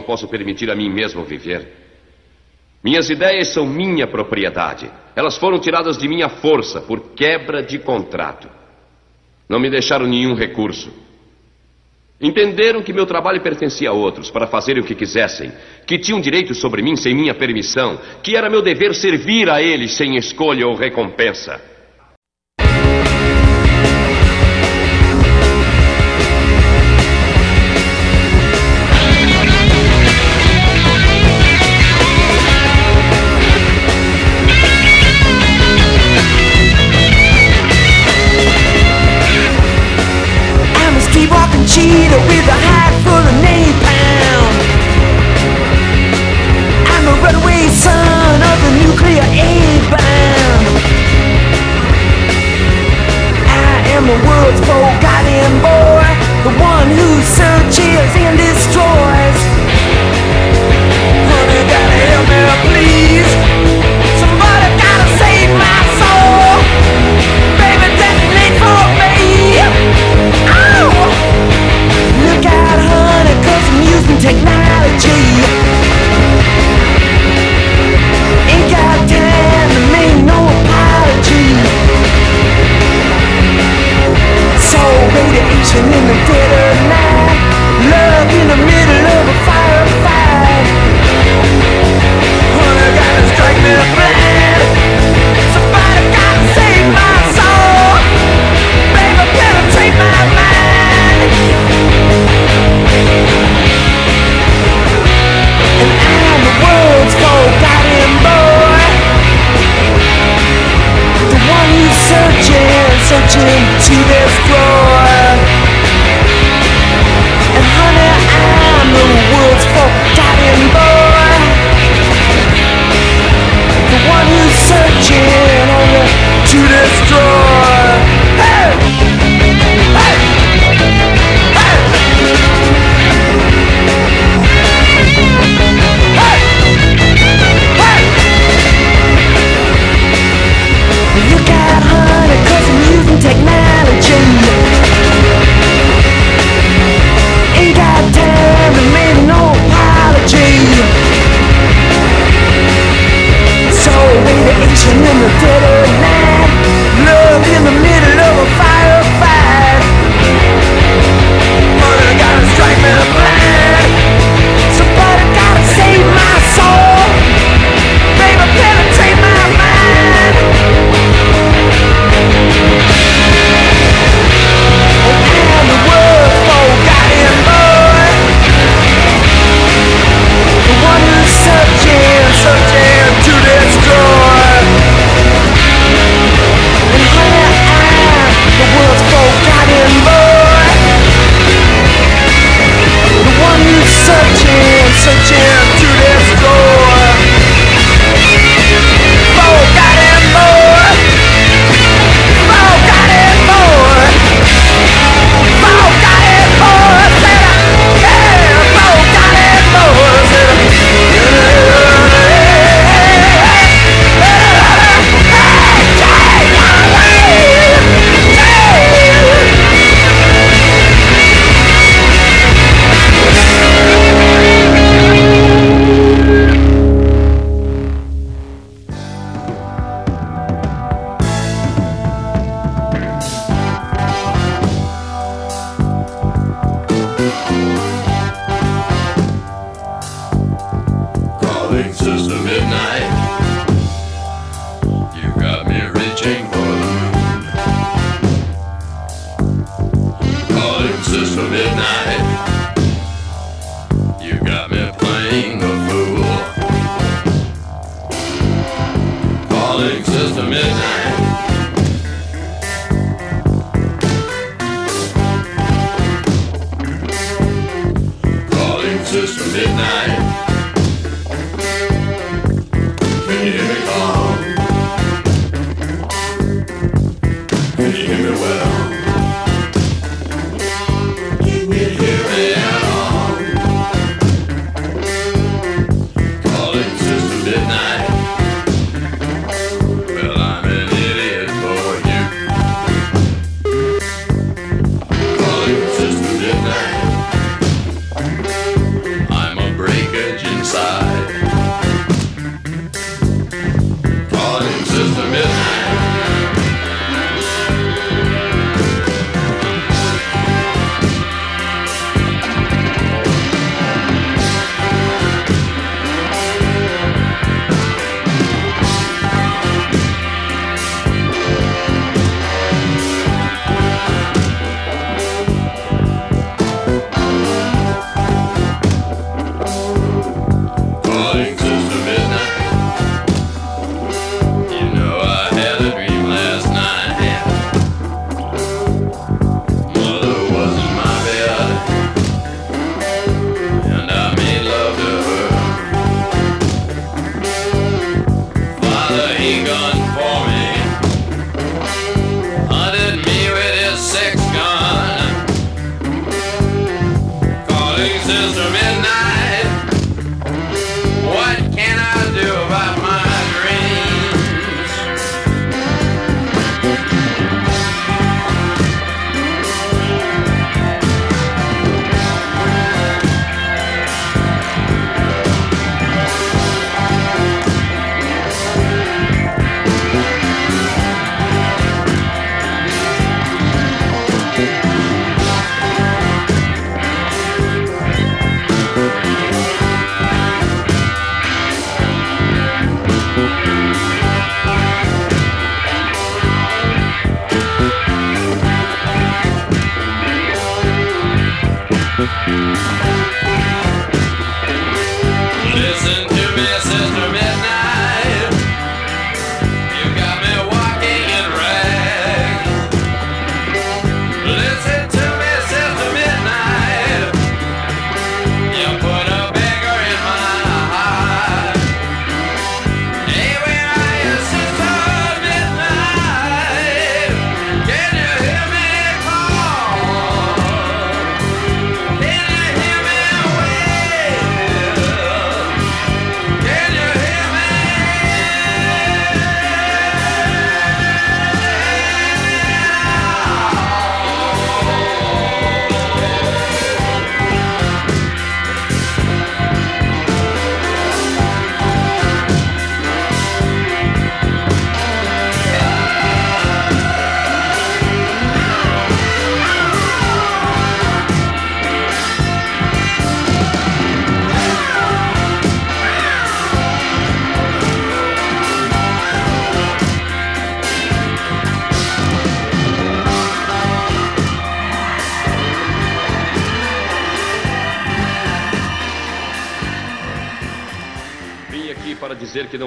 posso permitir a mim mesmo viver. Minhas ideias são minha propriedade. Elas foram tiradas de minha força por quebra de contrato. Não me deixaram nenhum recurso. Entenderam que meu trabalho pertencia a outros para fazerem o que quisessem, que tinham direito sobre mim sem minha permissão, que era meu dever servir a eles sem escolha ou recompensa.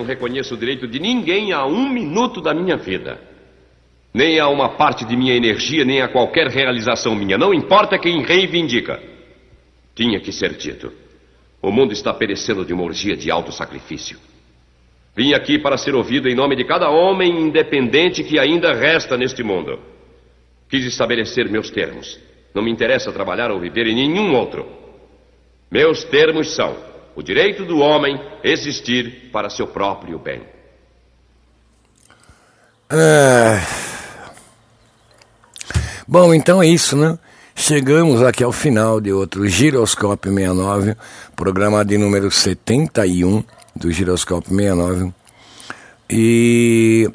Não reconheço o direito de ninguém a um minuto da minha vida. Nem a uma parte de minha energia, nem a qualquer realização minha. Não importa quem reivindica. Tinha que ser dito. O mundo está perecendo de uma orgia de alto sacrifício. Vim aqui para ser ouvido em nome de cada homem independente que ainda resta neste mundo. Quis estabelecer meus termos. Não me interessa trabalhar ou viver em nenhum outro. Meus termos são o direito do homem existir para seu próprio bem. É... Bom, então é isso, né? Chegamos aqui ao final de outro Giroscópio 69, programa de número 71 do Giroscópio 69. E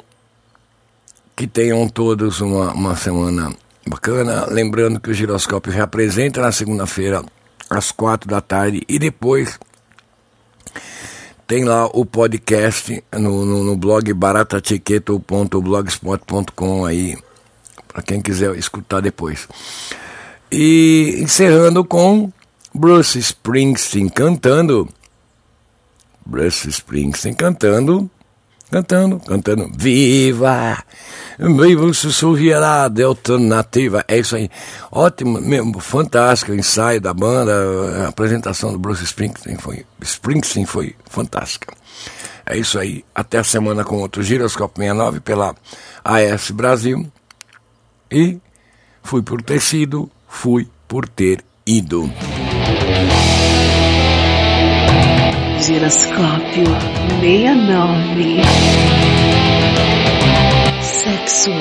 que tenham todos uma, uma semana bacana. Lembrando que o Giroscópio reapresenta na segunda-feira, às quatro da tarde, e depois tem lá o podcast no, no, no blog baratatiqueto.blogspot.com aí, para quem quiser escutar depois. E encerrando com Bruce Springsteen cantando. Bruce Springsteen cantando. Cantando, cantando. Viva! Viva o sussurrará alternativa. É isso aí. Ótimo, mesmo, fantástico ensaio da banda, a apresentação do Bruce Springsteen foi, Springsteen foi fantástica. É isso aí. Até a semana com outro Giroscópio 69 pela AS Brasil. E fui por ter sido, fui por ter ido. Giroscópio 69. Sexo,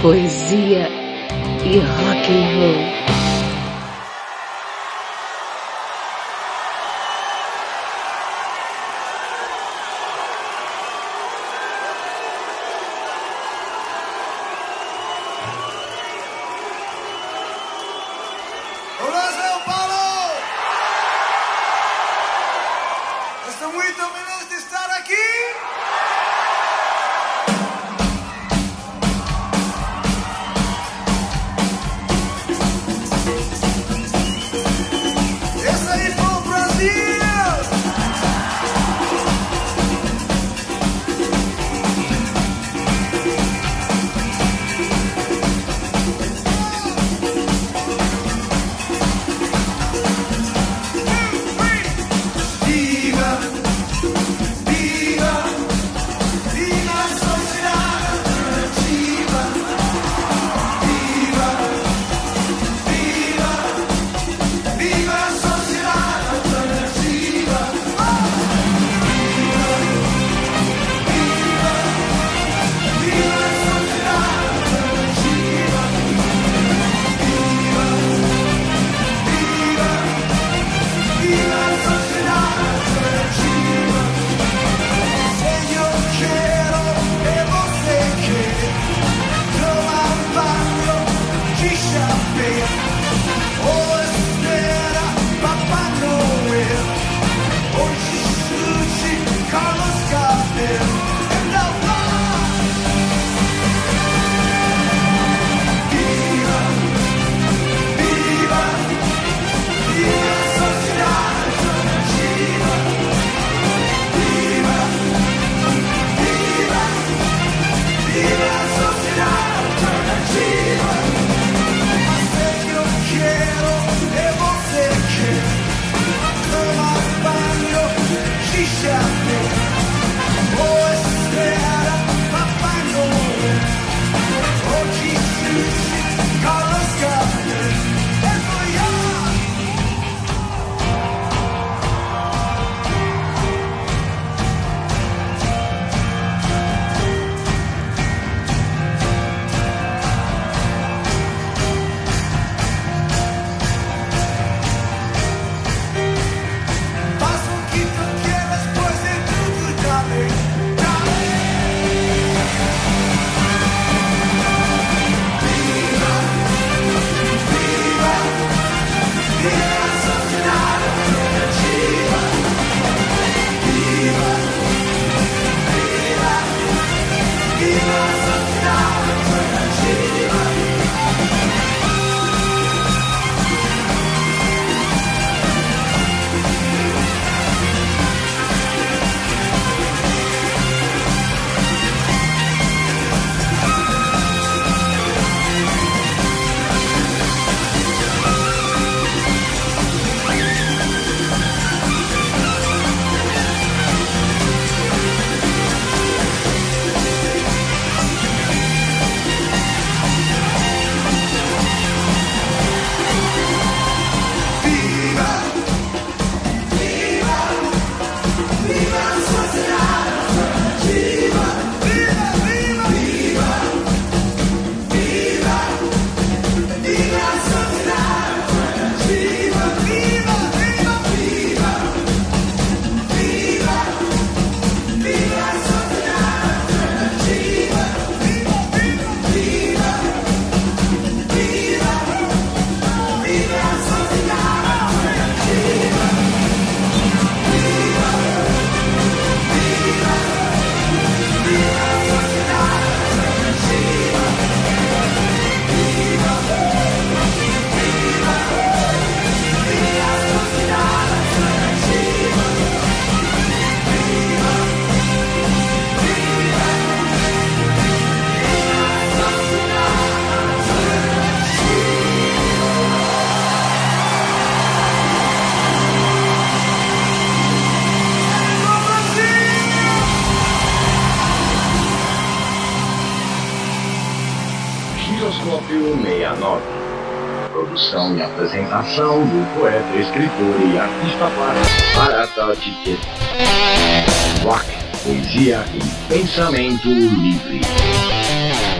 poesia e rock and roll. Escritor e artista Ticket. Rock, poesia e pensamento livre.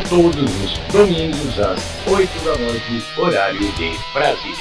Todos os domingos às 8 da noite, horário de Brasília.